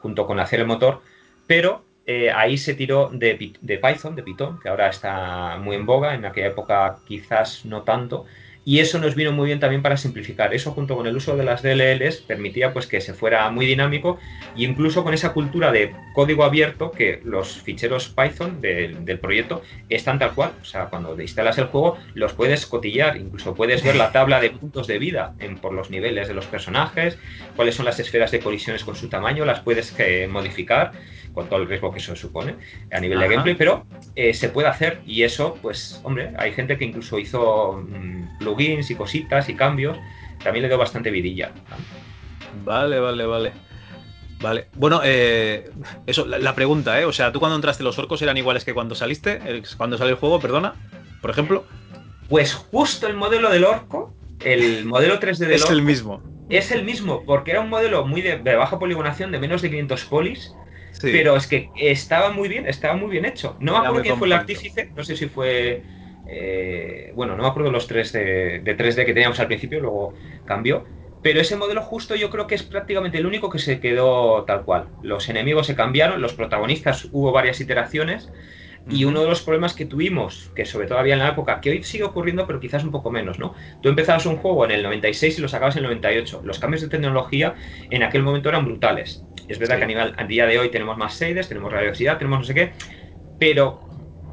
junto con hacer el motor, pero eh, ahí se tiró de, de, Python, de Python, que ahora está muy en boga, en aquella época quizás no tanto, y eso nos vino muy bien también para simplificar. Eso junto con el uso de las DLLs permitía pues que se fuera muy dinámico e incluso con esa cultura de código abierto que los ficheros Python del proyecto están tal cual. O sea, cuando instalas el juego los puedes cotillar, incluso puedes ver la tabla de puntos de vida en, por los niveles de los personajes, cuáles son las esferas de colisiones con su tamaño, las puedes eh, modificar con todo el riesgo que eso supone a nivel de gameplay, pero eh, se puede hacer y eso, pues, hombre, hay gente que incluso hizo mm, plugins y cositas y cambios, también le dio bastante vidilla. Vale, vale, vale. Vale, bueno, eh, eso, la, pregunta, ¿eh? O sea, ¿tú cuando entraste los orcos eran iguales que cuando saliste? ¿Cuando salió el juego, perdona? Por ejemplo. Pues justo el modelo del orco el modelo 3D de Es el mismo. Es el mismo, porque era un modelo muy de, baja poligonación, de menos de 500 polis, pero es que estaba muy bien, estaba muy bien hecho. No me acuerdo quién fue el artífice, no sé si fue... Eh, bueno, no me acuerdo los tres de, de 3D que teníamos al principio, luego cambió, pero ese modelo justo yo creo que es prácticamente el único que se quedó tal cual. Los enemigos se cambiaron, los protagonistas hubo varias iteraciones y uno de los problemas que tuvimos, que sobre todo había en la época, que hoy sigue ocurriendo, pero quizás un poco menos, ¿no? Tú empezabas un juego en el 96 y lo sacabas en el 98. Los cambios de tecnología en aquel momento eran brutales. Es verdad que a, nivel, a día de hoy tenemos más shaders, tenemos radiosidad, tenemos no sé qué, pero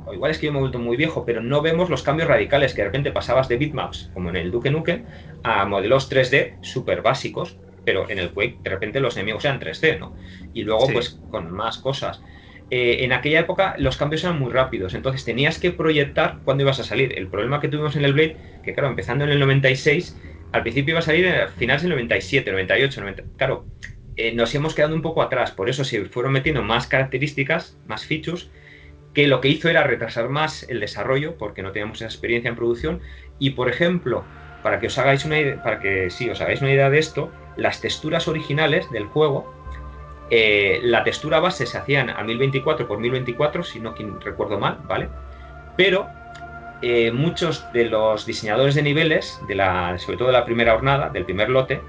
o igual es que yo me he vuelto muy viejo, pero no vemos los cambios radicales que de repente pasabas de bitmaps, como en el Duke Nukem, a modelos 3D súper básicos, pero en el Quake de repente los enemigos eran 3D, ¿no? Y luego, pues, con más cosas. Eh, en aquella época los cambios eran muy rápidos, entonces tenías que proyectar cuándo ibas a salir. El problema que tuvimos en el Blade, que claro, empezando en el 96, al principio iba a salir a finales del 97, 98, 90. Claro, eh, nos íbamos quedando un poco atrás, por eso se fueron metiendo más características, más features, que lo que hizo era retrasar más el desarrollo, porque no teníamos esa experiencia en producción. Y por ejemplo, para que os hagáis una idea, para que sí, os hagáis una idea de esto, las texturas originales del juego, eh, la textura base se hacían a 1024 por 1024, si no recuerdo mal, ¿vale? Pero eh, muchos de los diseñadores de niveles, sobre todo de la primera jornada, del primer lote,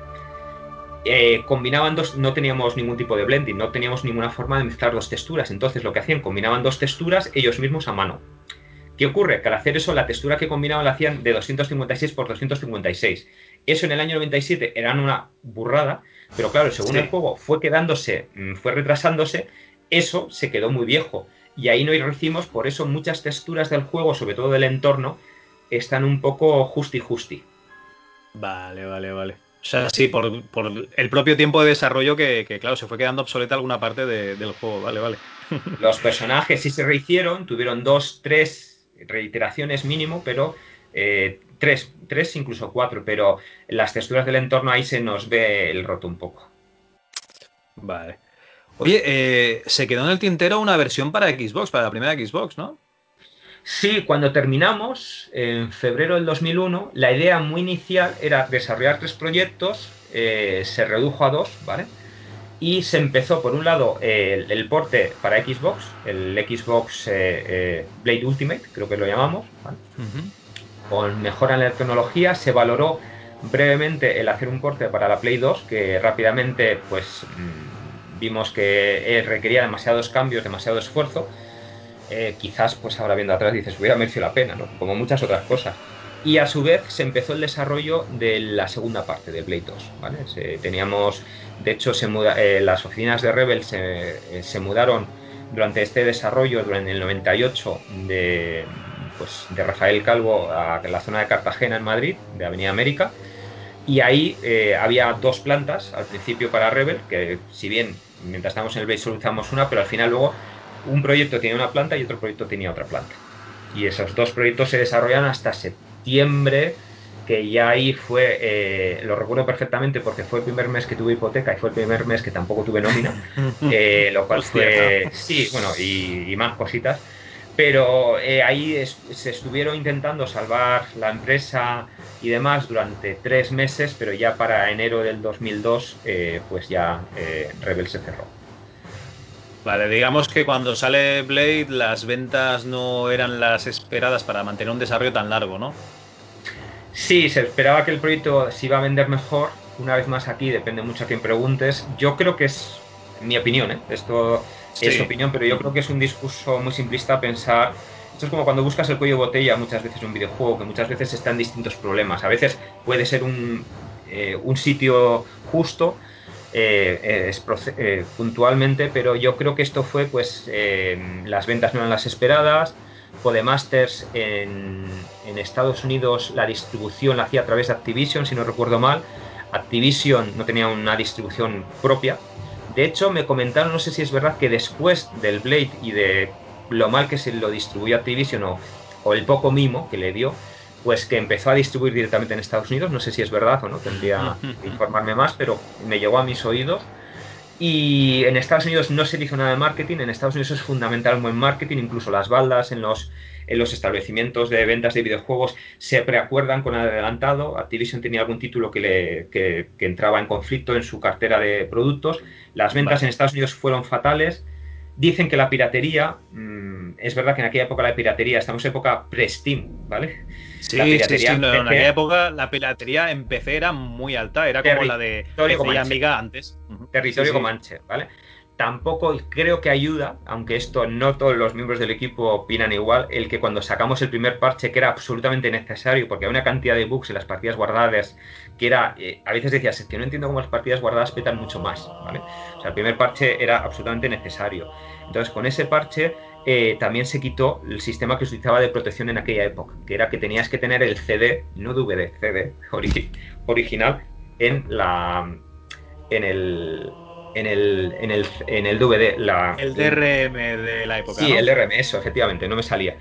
eh, combinaban dos, no teníamos ningún tipo de blending, no teníamos ninguna forma de mezclar dos texturas. Entonces lo que hacían, combinaban dos texturas ellos mismos a mano. ¿Qué ocurre? Que al hacer eso, la textura que combinaban la hacían de 256 por 256. Eso en el año 97 era una burrada, pero claro, según el juego fue quedándose, mm, fue retrasándose, eso se quedó muy viejo. Y ahí no recibimos, por eso muchas texturas del juego, sobre todo del entorno, están un poco justi justi. Vale, vale, vale. O sea, sí, por, el propio tiempo de desarrollo que, claro, se fue quedando obsoleta alguna parte del juego. Vale, vale. Los personajes sí se rehicieron, tuvieron dos, tres reiteraciones mínimo, pero eh, tres, tres, incluso cuatro, pero las texturas del entorno ahí se nos ve el roto un poco. Vale. Oye, eh, se quedó en el tintero una versión para Xbox, para la primera Xbox, ¿no? Sí, cuando terminamos, en febrero del 2001, la idea muy inicial era desarrollar tres proyectos, eh, se redujo a dos, ¿vale? Y se empezó, por un lado, el, porte para Xbox, el Xbox eh, eh, Blade Ultimate, creo que lo llamamos, ¿vale? Con mejora en la tecnología, se valoró brevemente el hacer un porte para la Play 2, que rápidamente, pues, mm, vimos que requería demasiados cambios, demasiado esfuerzo, eh, quizás pues ahora viendo atrás dices, hubiera merecido la pena, ¿no? Como muchas otras cosas. Y a su vez se empezó el desarrollo de la segunda parte de Blade 2, ¿vale? teníamos, de hecho, se eh, las oficinas de Rebel eh, se, mudaron durante este desarrollo, durante el 98, de, pues, de Rafael Calvo a la zona de Cartagena, en Madrid, de Avenida América, y ahí había dos plantas al principio para Rebel, que si bien mientras estábamos en el Blade solo usamos una, pero al final luego un proyecto tenía una planta y otro proyecto tenía otra planta. Y esos dos proyectos se desarrollan hasta septiembre, que ya ahí fue, eh, lo recuerdo perfectamente porque fue el primer mes que tuve hipoteca y fue el primer mes que tampoco tuve nómina, eh, lo cual fue, sí, bueno, y, más cositas, pero eh, ahí se estuvieron intentando salvar la empresa y demás durante tres meses, pero ya para enero del 2002, pues ya Rebel se cerró. Vale, digamos que cuando sale Blade las ventas no eran las esperadas para mantener un desarrollo tan largo, ¿no? Sí, se esperaba que el proyecto se iba a vender mejor. Una vez más aquí depende mucho a quien preguntes. Yo creo que es mi opinión, ¿eh? esto es opinión, pero yo creo que es un discurso muy simplista pensar. Esto es como cuando buscas el cuello de botella muchas veces en un videojuego, que muchas veces están distintos problemas. A veces puede ser un, eh, un sitio justo, eh, eh, puntualmente, pero yo creo que esto fue, pues, eh, las ventas no eran las esperadas. Codemasters en, en Estados Unidos la distribución la hacía a través de Activision, si no recuerdo mal. Activision no tenía una distribución propia. De hecho, me comentaron, no sé si es verdad, que después del Blade y de lo mal que se lo distribuyó Activision o el poco mimo que le dio, pues que empezó a distribuir directamente en Estados Unidos, no sé si es verdad o no, tendría que informarme más, pero me llegó a mis oídos. Y en Estados Unidos no se hizo nada de marketing, en Estados Unidos es fundamental un buen marketing, incluso las baldas en los, en los establecimientos de ventas de videojuegos se preacuerdan con adelantado. Activision tenía algún título que, le, que, entraba en conflicto en su cartera de productos. Las ventas en Estados Unidos fueron fatales. Dicen que la piratería, mm, es verdad que en aquella época la piratería, estamos en época pre-Steam, ¿vale? Sí, sí, sí, en aquella época la piratería en PC era muy alta, era como la de PC Amiga antes. Territorio Comanche, ¿vale? Tampoco creo que ayuda, aunque esto no todos los miembros del equipo opinan igual, el que cuando sacamos el primer parche que era absolutamente necesario, porque había una cantidad de bugs en las partidas guardadas que era, eh, a veces decías, es que no entiendo cómo las partidas guardadas petan mucho más, ¿vale? O sea, el primer parche era absolutamente necesario. Entonces, con ese parche eh, también se quitó el sistema que se utilizaba de protección en aquella época, que era que tenías que tener el CD, no DVD, CD original, en la en el en el, en el, en el DVD. La, el DRM de la época. Sí, el DRM, eso, efectivamente, no me salía.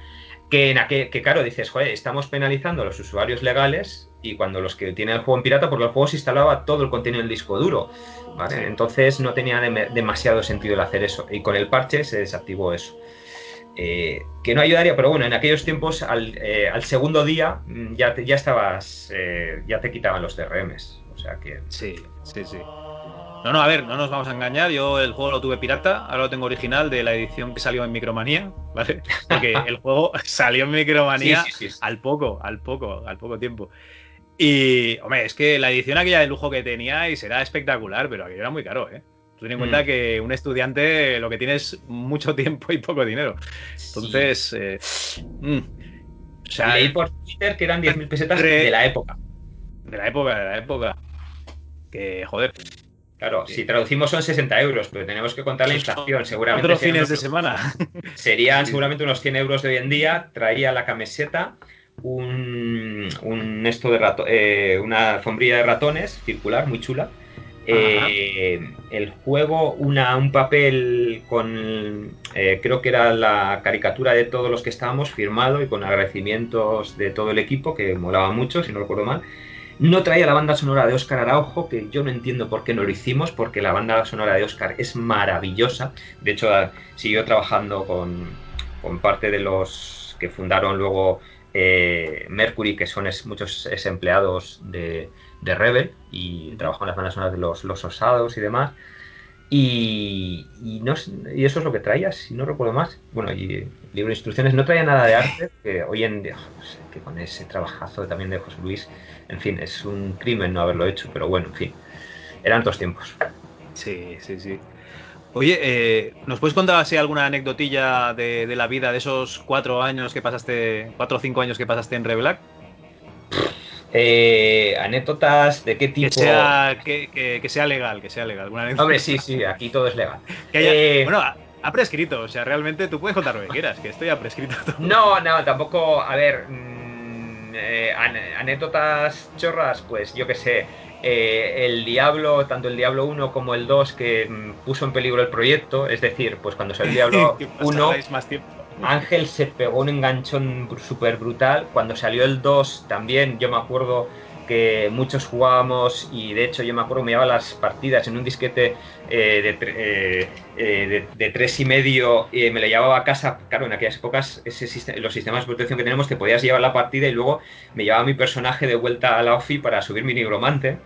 Que, en aquel, que claro, dices, joder, estamos penalizando a los usuarios legales y cuando los que tienen el juego en pirata, porque el juego se instalaba todo el contenido en el disco duro. ¿vale? Entonces no tenía demasiado sentido el hacer eso. Y con el parche se desactivó eso. Eh, que no ayudaría, pero bueno, en aquellos tiempos, al, eh, al segundo día, mm, ya te, ya estabas, eh, ya te quitaban los DRMs. O sea que. Sí, sí, sí. No, no, a ver, no nos vamos a engañar. Yo el juego lo tuve pirata, ahora lo tengo original de la edición que salió en Micromanía, ¿vale? Porque el juego salió en Micromanía al poco, al poco, al poco tiempo. Y, hombre, es que la edición aquella de lujo que teníais era espectacular, pero aquello era muy caro, ¿eh? Ten en cuenta mm. que un estudiante lo que tiene es mucho tiempo y poco dinero. Entonces, eh, mm, o sea, leí por Twitter que eran 10.000 pesetas de la época. De la época, de la época. Que, joder, Claro, si traducimos son 60 euros, pero tenemos que contar la inflación. Seguramente Otros fines de semana. Serían seguramente unos 100 euros de hoy en día. Traía la camiseta, un, esto de rato, eh, una alfombrilla de ratones circular, muy chula. Eh, el juego, una, un papel con, eh, creo que era la caricatura de todos los que estábamos, firmado y con agradecimientos de todo el equipo, que molaba mucho, si no recuerdo mal. No traía la banda sonora de Oscar Araujo, que yo no entiendo por qué no lo hicimos, porque la banda sonora de Oscar es maravillosa. De hecho, siguió trabajando con, parte de los que fundaron luego eh, Mercury, que son muchos empleados de, Rebel, y trabajó en las bandas sonoras de los, los Osados y demás. Y, no, y eso es lo que traía, si no recuerdo más. Bueno, y libro de instrucciones no traía nada de arte, que hoy en día, que con ese trabajazo también de José Luis, en fin, es un crimen no haberlo hecho, pero bueno, en fin, eran otros tiempos. Sí, sí, sí. Oye, eh, ¿nos puedes contar así alguna anecdotilla de, la vida de esos cuatro años que pasaste, cuatro o cinco años que pasaste en Revelac? Eh, anécdotas de qué tipo. Que sea, que, sea legal, que sea legal. Hombre, sí, sí, aquí todo es legal. Eh, bueno, ha prescrito, o sea, realmente tú puedes contar lo que quieras, que esto ya ha prescrito todo. No, no, tampoco, a ver, mm, eh, anécdotas chorras, pues yo qué sé, eh, el Diablo, tanto el Diablo 1 como el 2 que mm, puso en peligro el proyecto, es decir, pues cuando salió el Diablo 1, Ángel se pegó un enganchón súper brutal, cuando salió el 2 también, yo me acuerdo que muchos jugábamos y de hecho yo me acuerdo me llevaba las partidas en un disquete eh, de, eh, eh, de, tres y medio y me lo llevaba a casa, claro, en aquellas épocas los sistemas de protección que tenemos te podías llevar la partida y luego me llevaba mi personaje de vuelta a la OFI para subir mi nigromante.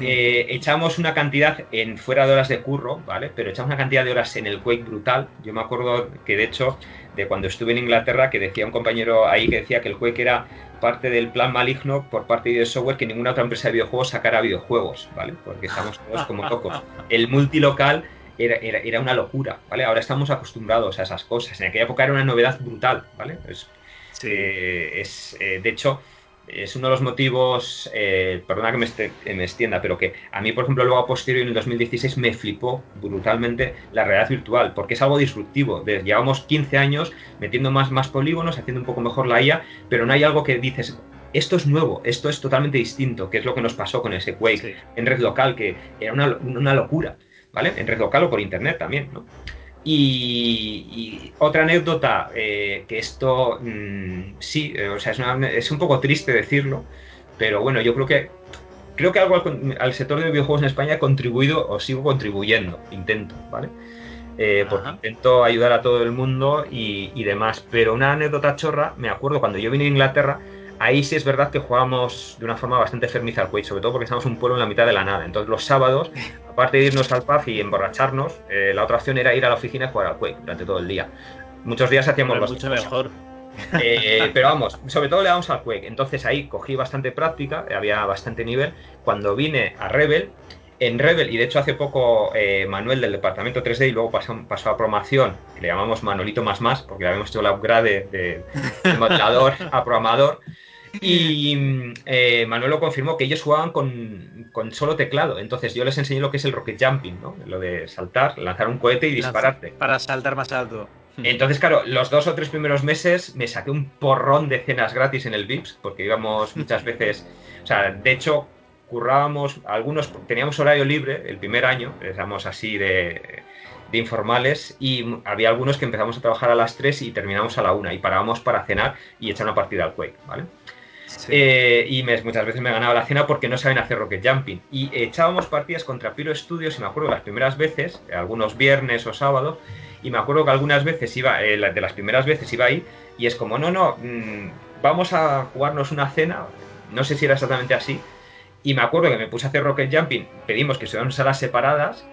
Echamos una cantidad en fuera de horas de curro, ¿vale? Pero echamos una cantidad de horas en el Quake brutal. Yo me acuerdo que de hecho de cuando estuve en Inglaterra que decía un compañero ahí que decía que el Quake era parte del plan maligno por parte de software que ninguna otra empresa de videojuegos sacara videojuegos, ¿vale? Porque estamos todos como locos. El multilocal era, era, una locura, ¿vale? Ahora estamos acostumbrados a esas cosas. En aquella época era una novedad brutal, ¿vale? Es, eh, es eh, de hecho, es uno de los motivos, eh, perdona que me, me, extienda, pero que a mí, por ejemplo, luego a posteriori en el 2016 me flipó brutalmente la realidad virtual, porque es algo disruptivo. llevamos 15 años metiendo más, más polígonos, haciendo un poco mejor la IA, pero no hay algo que dices, esto es nuevo, esto es totalmente distinto, que es lo que nos pasó con ese Quake en red local, que era una, una locura, ¿vale? En red local o por internet también, ¿no? Y, otra anécdota, eh, que esto mm, sí, eh, o sea, es, un poco triste decirlo, pero bueno, yo creo que creo que algo al, sector de videojuegos en España he contribuido o sigo contribuyendo, intento, ¿vale? Eh, porque intento ayudar a todo el mundo y, y, demás. Pero una anécdota chorra, me acuerdo cuando yo vine a Inglaterra, ahí sí es verdad que jugábamos de una forma bastante fermiza al Quake, sobre todo porque estamos un pueblo en la mitad de la nada. Entonces los sábados, aparte de irnos al pub y emborracharnos, eh, la otra opción era ir a la oficina y jugar al Quake durante todo el día. Muchos días hacíamos los mucho mejor. Eh, pero vamos, sobre todo le damos al Quake. Entonces ahí cogí bastante práctica, había bastante nivel. Cuando vine a Rebel, en Rebel, y de hecho hace poco eh, Manuel del departamento 3D y luego pasó, pasó a promoción, que le llamamos Manolito más más, porque le habíamos hecho el upgrade de, de modelador a programador. Y eh, Manuel lo confirmó que ellos jugaban con, con, solo teclado. Entonces yo les enseñé lo que es el rocket jumping, ¿no? Lo de saltar, lanzar un cohete y dispararte. Para saltar más alto. Entonces, claro, los dos o tres primeros meses me saqué un porrón de cenas gratis en el VIPS, porque íbamos muchas veces. O sea, de hecho, currábamos, algunos teníamos horario libre el primer año, éramos así de, de, informales, y había algunos que empezamos a trabajar a las 3 y terminamos a la 1 y parábamos para cenar y echar una partida al Quake, ¿vale? Eh, y muchas veces me ganaba la cena porque no saben hacer rocket jumping. Y echábamos partidas contra Piro Studios, y me acuerdo las primeras veces, algunos viernes o sábados, y me acuerdo que algunas veces iba, eh, de las primeras veces iba ahí, y es como, no, no, mm, vamos a jugarnos una cena, no sé si era exactamente así, y me acuerdo que me puse a hacer rocket jumping, pedimos que estuvieran salas separadas,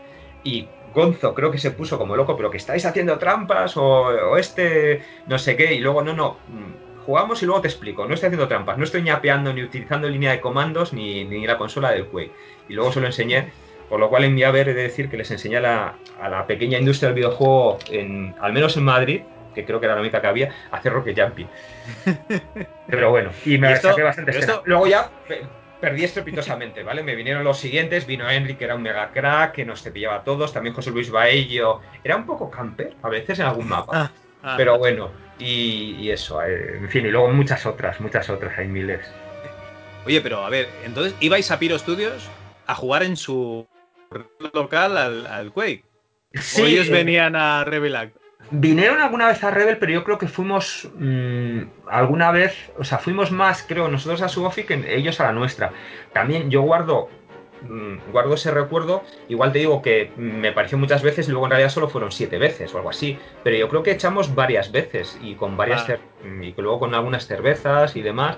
y Gonzo creo que se puso como loco, pero que estáis haciendo trampas, o, o este, no sé qué, y luego, no, no, mm, jugamos y luego te explico. No estoy haciendo trampas, no estoy ñapeando ni utilizando línea de comandos ni, ni la consola del Quake. Y luego se lo enseñé, por lo cual en mi haber he de decir que les enseñé a la, pequeña industria del videojuego, en, al menos en Madrid, que creo que era la única que había, a hacer rocket jumping. Pero bueno, y me saqué bastante esto... Luego ya perdí estrepitosamente, ¿vale? Me vinieron los siguientes, vino Henry, que era un mega crack, que nos cepillaba a todos, también José Luis Baello, era un poco camper a veces en algún mapa. Ah, ah. Pero bueno, y, eso, eh, en fin, y luego muchas otras, muchas otras, hay miles. Oye, pero a ver, entonces, ¿ibais a Piro Studios a jugar en su local al, Quake? Sí, ¿O ellos venían a Rebel Vinieron alguna vez a Rebel, pero yo creo que fuimos mm, alguna vez, o sea, fuimos más, creo, nosotros a su office que ellos a la nuestra. También yo guardo Mm, guardo ese recuerdo. Igual te digo que me pareció muchas veces luego en realidad solo fueron siete veces o algo así. Pero yo creo que echamos varias veces y con varias y luego con algunas cervezas y demás.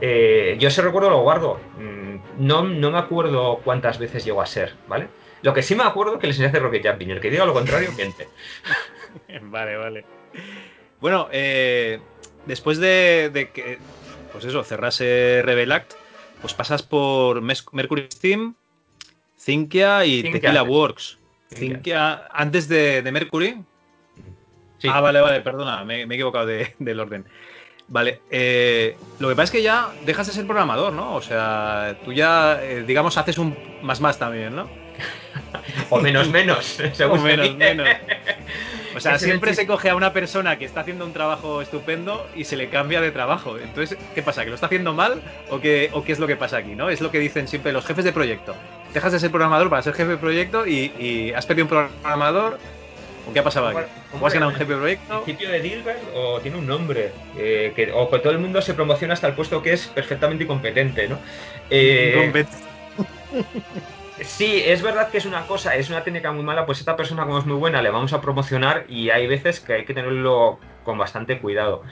Eh, yo ese recuerdo lo guardo. Mm, no, no me acuerdo cuántas veces llegó a ser, ¿vale? Lo que sí me acuerdo es que les enseñé a hacer Rocket Jumping. El que diga lo contrario, miente. vale, vale. Bueno, eh, después de, de, que, pues eso, cerrase Rebelact, pues pasas por Mercury Steam, Zinkia y Tequila Works. Zinkia, antes de, Mercury. Ah, vale, vale, perdona, me, he equivocado del orden. Vale, eh, lo que pasa es que ya dejas de ser programador, ¿no? O sea, tú ya, eh, digamos, haces un más más también, ¿no? o menos menos, o menos menos. O sea, siempre se coge a una persona que está haciendo un trabajo estupendo y se le cambia de trabajo. Entonces, ¿qué pasa? ¿Que lo está haciendo mal o qué, o qué es lo que pasa aquí? ¿no? Es lo que dicen siempre los jefes de proyecto. Dejas de ser programador para ser jefe de proyecto y, has perdido un programador. ¿O qué ha pasado aquí? ¿O has ganado un jefe de proyecto? ¿Principio de Dilbert o tiene un nombre? Eh, que, o que todo el mundo se promociona hasta el puesto que es perfectamente incompetente, ¿no? Eh, Sí, es verdad que es una cosa, es una técnica muy mala, pues esta persona como es muy buena le vamos a promocionar y hay veces que hay que tenerlo con bastante cuidado.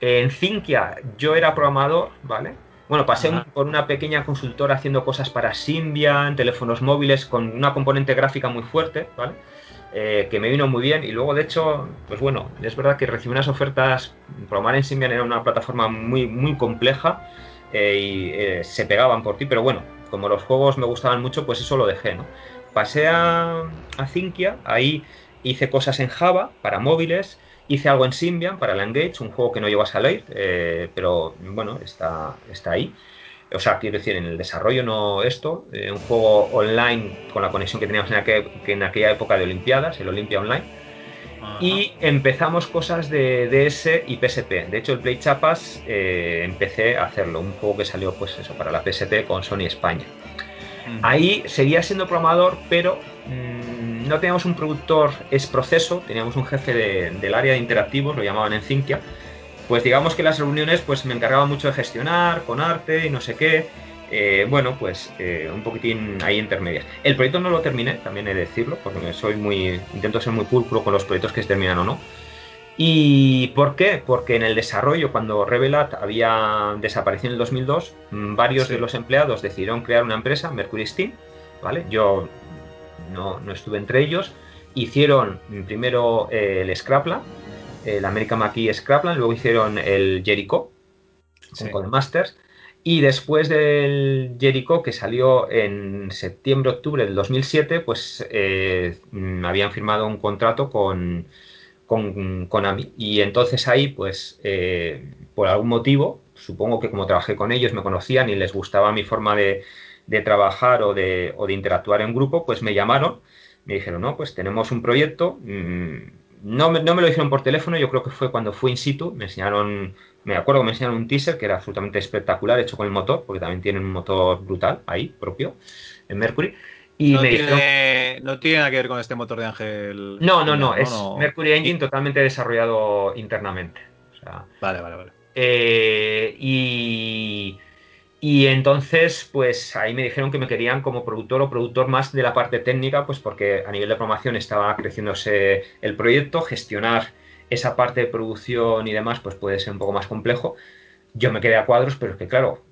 En Zinkia yo era programador, ¿vale? Bueno, pasé por una pequeña consultora haciendo cosas para Symbian, teléfonos móviles con una componente gráfica muy fuerte, ¿vale? Eh, que me vino muy bien y luego de hecho, pues bueno, es verdad que recibí unas ofertas, programar en Symbian era una plataforma muy, muy compleja eh, y eh, se pegaban por ti, pero bueno, como los juegos me gustaban mucho, pues eso lo dejé, ¿no? Pasé a, a Zinkia, ahí hice cosas en Java para móviles, hice algo en Symbian para el un juego que no llegó a salir, eh, pero bueno, está, está ahí. O sea, quiero decir, en el desarrollo no esto, eh, un juego online con la conexión que teníamos en, en aquella época de Olimpiadas, el Olympia Online. Y empezamos cosas de DS y PSP. De hecho, el Play Chapas eh, empecé a hacerlo, un juego que salió pues eso para la PSP con Sony España. Ahí seguía siendo programador, pero mm, no teníamos un productor es proceso, teníamos un jefe del área de interactivos, lo llamaban en. Pues digamos que las reuniones pues me encargaba mucho de gestionar con arte y no sé qué. Eh, bueno, pues eh, un poquitín ahí intermedias. El proyecto no lo terminé, también he de decirlo, porque soy muy, intento ser muy pulcro con los proyectos que se terminan o no. ¿Y por qué? Porque en el desarrollo, cuando Revelat había desaparecido en el 2002, mm, varios de los empleados decidieron crear una empresa, Mercury Steam, ¿vale? Yo no, estuve entre ellos. Hicieron primero eh, el Scrapla, el American Mackie Scrapla, luego hicieron el Jericho, con sí. Masters, y después del Jericho, que salió en septiembre-octubre del 2007, pues eh, habían firmado un contrato con, con Konami. Y entonces ahí, pues, eh, por algún motivo, supongo que como trabajé con ellos, me conocían y les gustaba mi forma de, trabajar o de, o de, interactuar en grupo, pues me llamaron, me dijeron, no, pues tenemos un proyecto. Mm, no no me lo dijeron por teléfono, yo creo que fue cuando fui in situ, me enseñaron me acuerdo que me enseñaron un teaser que era absolutamente espectacular, hecho con el motor, porque también tienen un motor brutal ahí, propio, en Mercury. Y no, tiene, no tiene nada que ver con este motor de Ángel. No, no, no, es Mercury Engine totalmente desarrollado internamente. vale, vale, vale. Eh, y, y entonces, pues ahí me dijeron que me querían como productor o productor más de la parte técnica, pues porque a nivel de programación estaba creciéndose el proyecto, gestionar esa parte de producción y demás, pues puede ser un poco más complejo. Yo me quedé a cuadros, pero es que claro,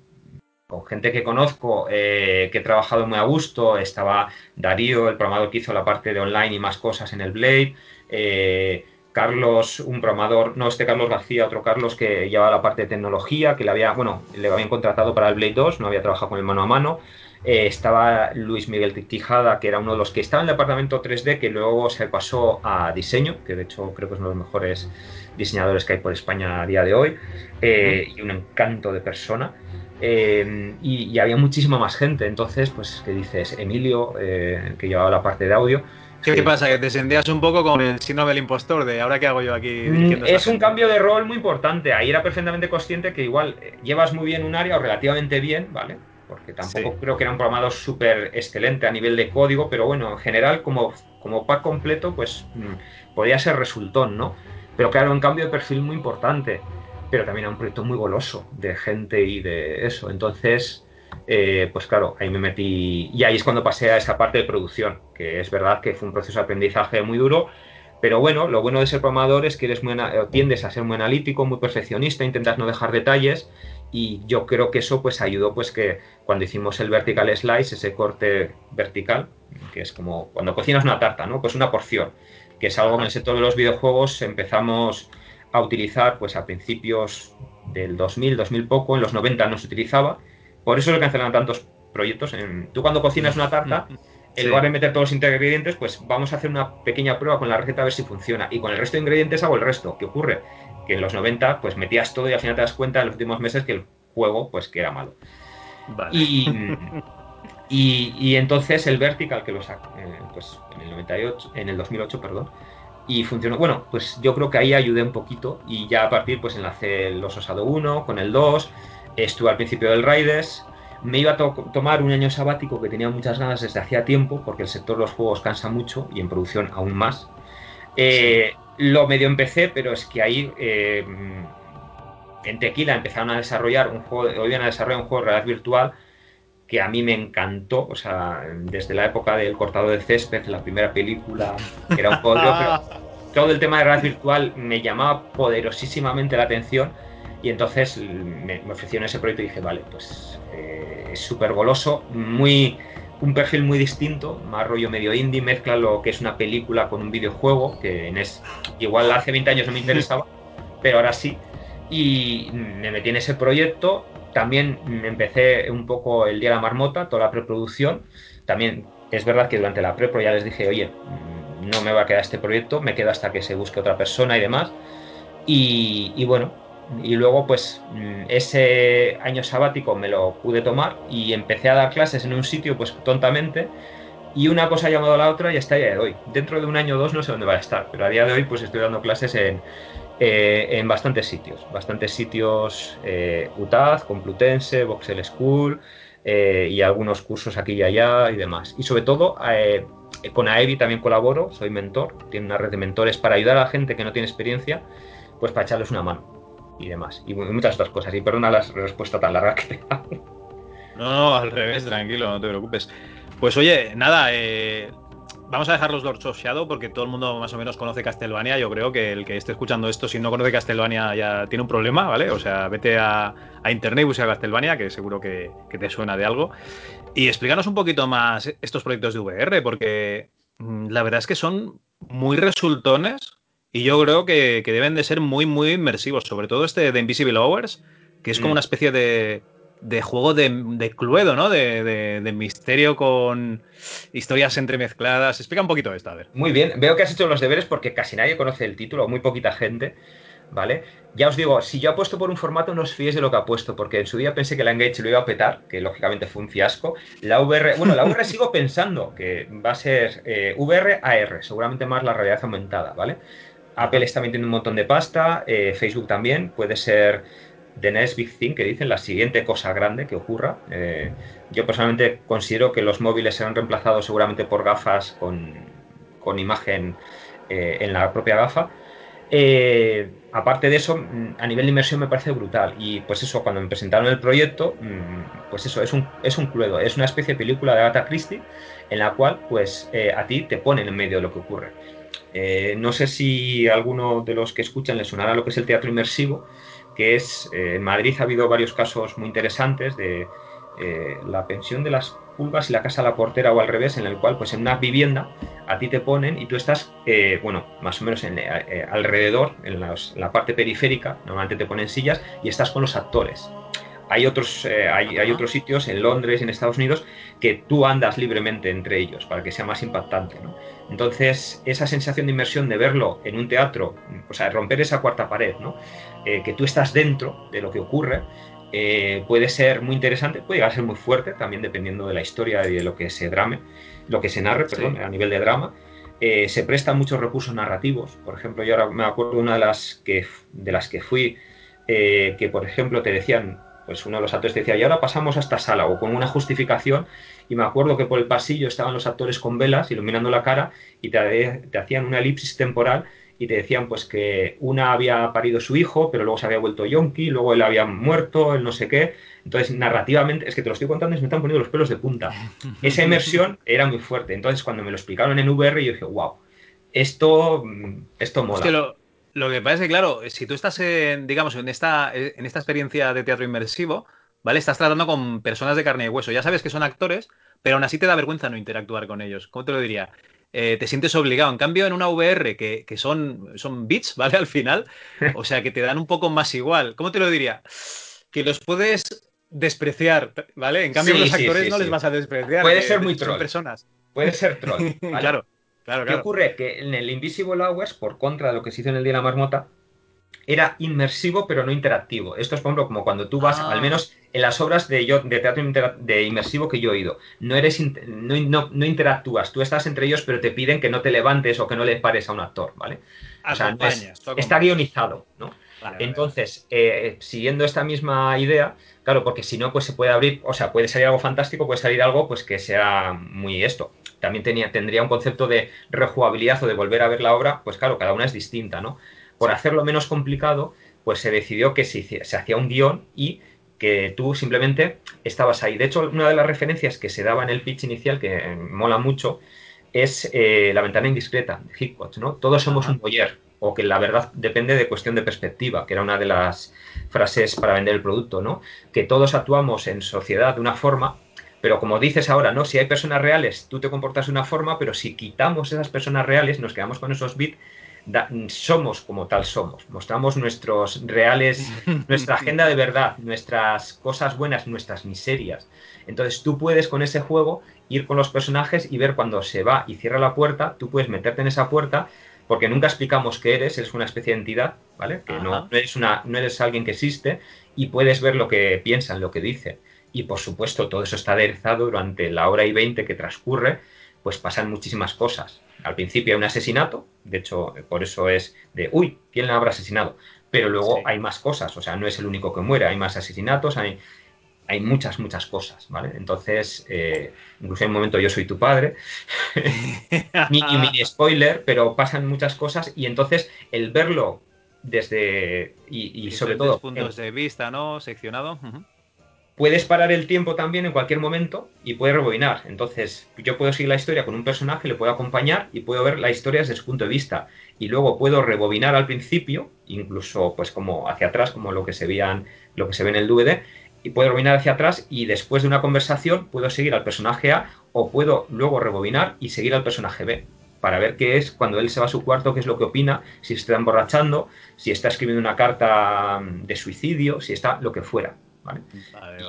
con gente que conozco, eh, que he trabajado muy a gusto, estaba Darío, el programador que hizo la parte de online y más cosas en el Blade, eh, Carlos, un programador, no este Carlos García, otro Carlos que llevaba la parte de tecnología, que le había, bueno, le habían contratado para el Blade 2, no había trabajado con el mano a mano. Eh, estaba Luis Miguel Tijada, que era uno de los que estaba en el departamento 3D, que luego se pasó a diseño, que de hecho creo que es uno de los mejores diseñadores que hay por España a día de hoy, eh, y un encanto de persona. Eh, y, había muchísima más gente, entonces, pues, ¿qué dices? Emilio, que llevaba la parte de audio. ¿Qué, pasa? ¿Que te sentías un poco con el síndrome del impostor de ahora qué hago yo aquí? Mm, es un cambio de rol muy importante. Ahí era perfectamente consciente que igual llevas muy bien un área o relativamente bien, ¿vale? Porque tampoco creo que era un programador súper excelente a nivel de código, pero bueno, en general como, como pack completo, pues mm, podía ser resultón, ¿no? Pero claro, un cambio de perfil muy importante, pero también era un proyecto muy goloso de gente y de eso. Entonces, eh, pues claro, ahí me metí y ahí es cuando pasé a esa parte de producción, que es verdad que fue un proceso de aprendizaje muy duro, pero bueno, lo bueno de ser programador es que eres muy, tiendes a ser muy analítico, muy perfeccionista, intentas no dejar detalles y yo creo que eso pues ayudó pues que cuando hicimos el vertical slice, ese corte vertical, que es como cuando cocinas una tarta, ¿no? Pues una porción, que es algo que en el sector de los videojuegos empezamos a utilizar pues a principios del 2000, 2000 poco, en los 90 no se utilizaba, por eso se cancelan tantos proyectos. En, tú cuando cocinas una tarta, en lugar de meter todos los ingredientes, pues vamos a hacer una pequeña prueba con la receta a ver si funciona. Y con el resto de ingredientes hago el resto. ¿Qué ocurre? Que en los 90 pues metías todo y al final te das cuenta en los últimos meses que el juego pues que era malo. Y, y, entonces el Vertical que lo sacó eh, pues en el 98, en el 2008, perdón, y funcionó. Bueno, pues yo creo que ahí ayudé un poquito y ya a partir pues enlacé los Osado 1 con el 2, estuve al principio del Raiders, me iba a tomar un año sabático que tenía muchas ganas desde hacía tiempo porque el sector de los juegos cansa mucho y en producción aún más. Eh, lo medio empecé, pero es que ahí eh, en Tequila empezaron a desarrollar un juego, hoy a desarrollar un juego de realidad virtual que a mí me encantó, o sea, desde la época del cortador de césped, la primera película, que era un pero todo el tema de realidad virtual me llamaba poderosísimamente la atención y entonces me, ofrecieron ese proyecto y dije, vale, pues eh, es súper goloso, muy un perfil muy distinto, más rollo medio indie, mezcla lo que es una película con un videojuego, que en es, igual hace 20 años no me interesaba, pero ahora sí. Y me metí en ese proyecto, también empecé un poco el día de la marmota, toda la preproducción. También es verdad que durante la prepro ya les dije, oye, no me va a quedar este proyecto, me quedo hasta que se busque otra persona y demás. Y, y bueno, y luego, pues, mm, ese año sabático me lo pude tomar y empecé a dar clases en un sitio, pues, tontamente. Y una cosa ha llamado a la otra y hasta el día de hoy. Dentro de un año o dos no sé dónde va a estar, pero a día de hoy, pues, estoy dando clases en, eh, en bastantes sitios. Bastantes sitios, eh, UTAD, Complutense, Voxel School eh, y algunos cursos aquí y allá y demás. Y sobre todo, eh, con AEVI también colaboro, soy mentor, tiene una red de mentores para ayudar a la gente que no tiene experiencia, pues para echarles una mano y demás. Y muchas otras cosas. Y perdona la respuesta tan larga que te No, no, al revés, tranquilo, no te preocupes. Pues oye, nada, eh, vamos a dejar los Lords of Shadow porque todo el mundo más o menos conoce Castlevania. Yo creo que el que esté escuchando esto, si no conoce Castlevania, ya tiene un problema, ¿vale? O sea, vete a, internet y busca Castlevania, que seguro que, te suena de algo. Y explícanos un poquito más estos proyectos de VR, porque mm, la verdad es que son muy resultones y yo creo que, deben de ser muy, muy inmersivos. Sobre todo este de Invisible Hours, que es como mm. una especie de de juego de, Cluedo, ¿no? De, misterio con historias entremezcladas. Explica un poquito esto, a ver. Muy bien, veo que has hecho los deberes porque casi nadie conoce el título, muy poquita gente. ¿Vale? Ya os digo, si yo apuesto por un formato, no os fíes de lo que apuesto, porque en su día pensé que la Engage lo iba a petar, que lógicamente fue un fiasco. La VR, bueno, la VR sigo pensando que va a ser eh, VR AR, seguramente más la realidad aumentada, ¿vale? Apple está metiendo un montón de pasta, eh, Facebook también, puede ser the next big thing que dicen, la siguiente cosa grande que ocurra. Eh, yo personalmente considero que los móviles serán reemplazados seguramente por gafas con, imagen eh, en la propia gafa. Aparte de eso, a nivel de inmersión me parece brutal. Y pues eso, cuando me presentaron el proyecto, mm, pues eso, es un, es un cluedo, es una especie de película de Agatha Christie en la cual pues a ti te ponen en medio de lo que ocurre. No sé si a alguno de los que escuchan le sonará lo que es el teatro inmersivo, que es, eh, en Madrid ha habido varios casos muy interesantes de eh, la pensión de las pulgas y la casa a la portera o al revés, en el cual pues en una vivienda a ti te ponen y tú estás, eh, bueno, más o menos en, alrededor, en, la parte periférica, normalmente te ponen sillas y estás con los actores. Hay otros, hay, hay, otros sitios en Londres en Estados Unidos que tú andas libremente entre ellos para que sea más impactante. Entonces, esa sensación de inmersión de verlo en un teatro, o sea, romper esa cuarta pared, ¿no? Eh, que tú estás dentro de lo que ocurre, eh, puede ser muy interesante, puede llegar a ser muy fuerte, también dependiendo de la historia y de lo que se drame, lo que se narre, perdón, a nivel de drama. Eh, se prestan muchos recursos narrativos. Por ejemplo, yo ahora me acuerdo de una de las que, de las que fui, que por ejemplo te decían, pues uno de los actores decía, y ahora pasamos a esta sala, o con una justificación, y me acuerdo que por el pasillo estaban los actores con velas iluminando la cara y te, te hacían una elipsis temporal y te decían pues que una había parido su hijo, pero luego se había vuelto yonki, luego él había muerto, el no sé qué. Entonces, narrativamente, es que te lo estoy contando y me están poniendo los pelos de punta. Esa inmersión era muy fuerte. Entonces, cuando me lo explicaron en VR, yo dije, wow, esto, mm, esto mola. Es que lo, lo que pasa es que, claro, si tú estás, en, digamos, en esta, en esta experiencia de teatro inmersivo, ¿vale? Estás tratando con personas de carne y hueso. Ya sabes que son actores, pero aún así te da vergüenza no interactuar con ellos. ¿Cómo te lo diría? Eh, te sientes obligado. En cambio, en una VR que, son, son bits, ¿vale? Al final, o sea, que te dan un poco más igual. ¿Cómo te lo diría? Que los puedes despreciar, ¿vale? En cambio, los actores no les vas a despreciar. Puede ser muy troll. personas. Puede ser troll. claro, claro, ¿Qué ocurre? Que en el Invisible Hours, por contra de lo que se hizo en el Día de la Marmota, era inmersivo pero no interactivo. Esto es, por ejemplo, como cuando tú vas, ah. al menos en las obras de, yo, de teatro de inmersivo que yo he oído, no, eres no, interactúas, tú estás entre ellos pero te piden que no te levantes o que no le pares a un actor, ¿vale? O sea, está guionizado, ¿no? Entonces, eh, siguiendo esta misma idea, claro, porque si no, pues se puede abrir, o sea, puede salir algo fantástico, puede salir algo pues que sea muy esto. También tenía, tendría un concepto de rejugabilidad o de volver a ver la obra, pues claro, cada una es distinta, ¿no? por hacerlo menos complicado, pues se decidió que se, hacía un guion y que tú simplemente estabas ahí. De hecho, una de las referencias que se daba en el pitch inicial, que mola mucho, es eh, la ventana indiscreta de Hitchcock, ¿no? Todos somos un boyer, o que la verdad depende de cuestión de perspectiva, que era una de las frases para vender el producto, ¿no? Que todos actuamos en sociedad de una forma, pero como dices ahora, ¿no? Si hay personas reales, tú te comportas de una forma, pero si quitamos esas personas reales, nos quedamos con esos bits, somos como tal somos, mostramos nuestros reales, nuestra agenda de verdad, nuestras cosas buenas, nuestras miserias. Entonces tú puedes con ese juego ir con los personajes y ver cuando se va y cierra la puerta, tú puedes meterte en esa puerta porque nunca explicamos qué eres, eres una especie de entidad, ¿vale? Que no, eres una, no eres alguien que existe y puedes ver lo que piensan, lo que dicen. Y por supuesto, todo eso está aderezado durante la hora y veinte que transcurre, pues pasan muchísimas cosas. Al principio hay un asesinato, de hecho, por eso es de, uy, ¿quién le habrá asesinado? Pero luego hay más cosas, o sea, no es el único que muere, hay más asesinatos, hay, hay muchas, muchas cosas, ¿vale? Entonces, eh, incluso en un momento yo soy tu padre, mini, mini spoiler, pero pasan muchas cosas y entonces el verlo desde, y, sobre todo... puntos de vista, ¿no? Seccionado. Puedes parar el tiempo también en cualquier momento y puedes rebobinar. Entonces, yo puedo seguir la historia con un personaje, le puedo acompañar y puedo ver la historia desde su punto de vista. Y luego puedo rebobinar al principio, incluso pues como hacia atrás, como lo que se veían, lo que se ve en el DVD, y puedo rebobinar hacia atrás y después de una conversación puedo seguir al personaje A o puedo luego rebobinar y seguir al personaje B para ver qué es cuando él se va a su cuarto, qué es lo que opina, si está emborrachando, si está escribiendo una carta de suicidio, si está lo que fuera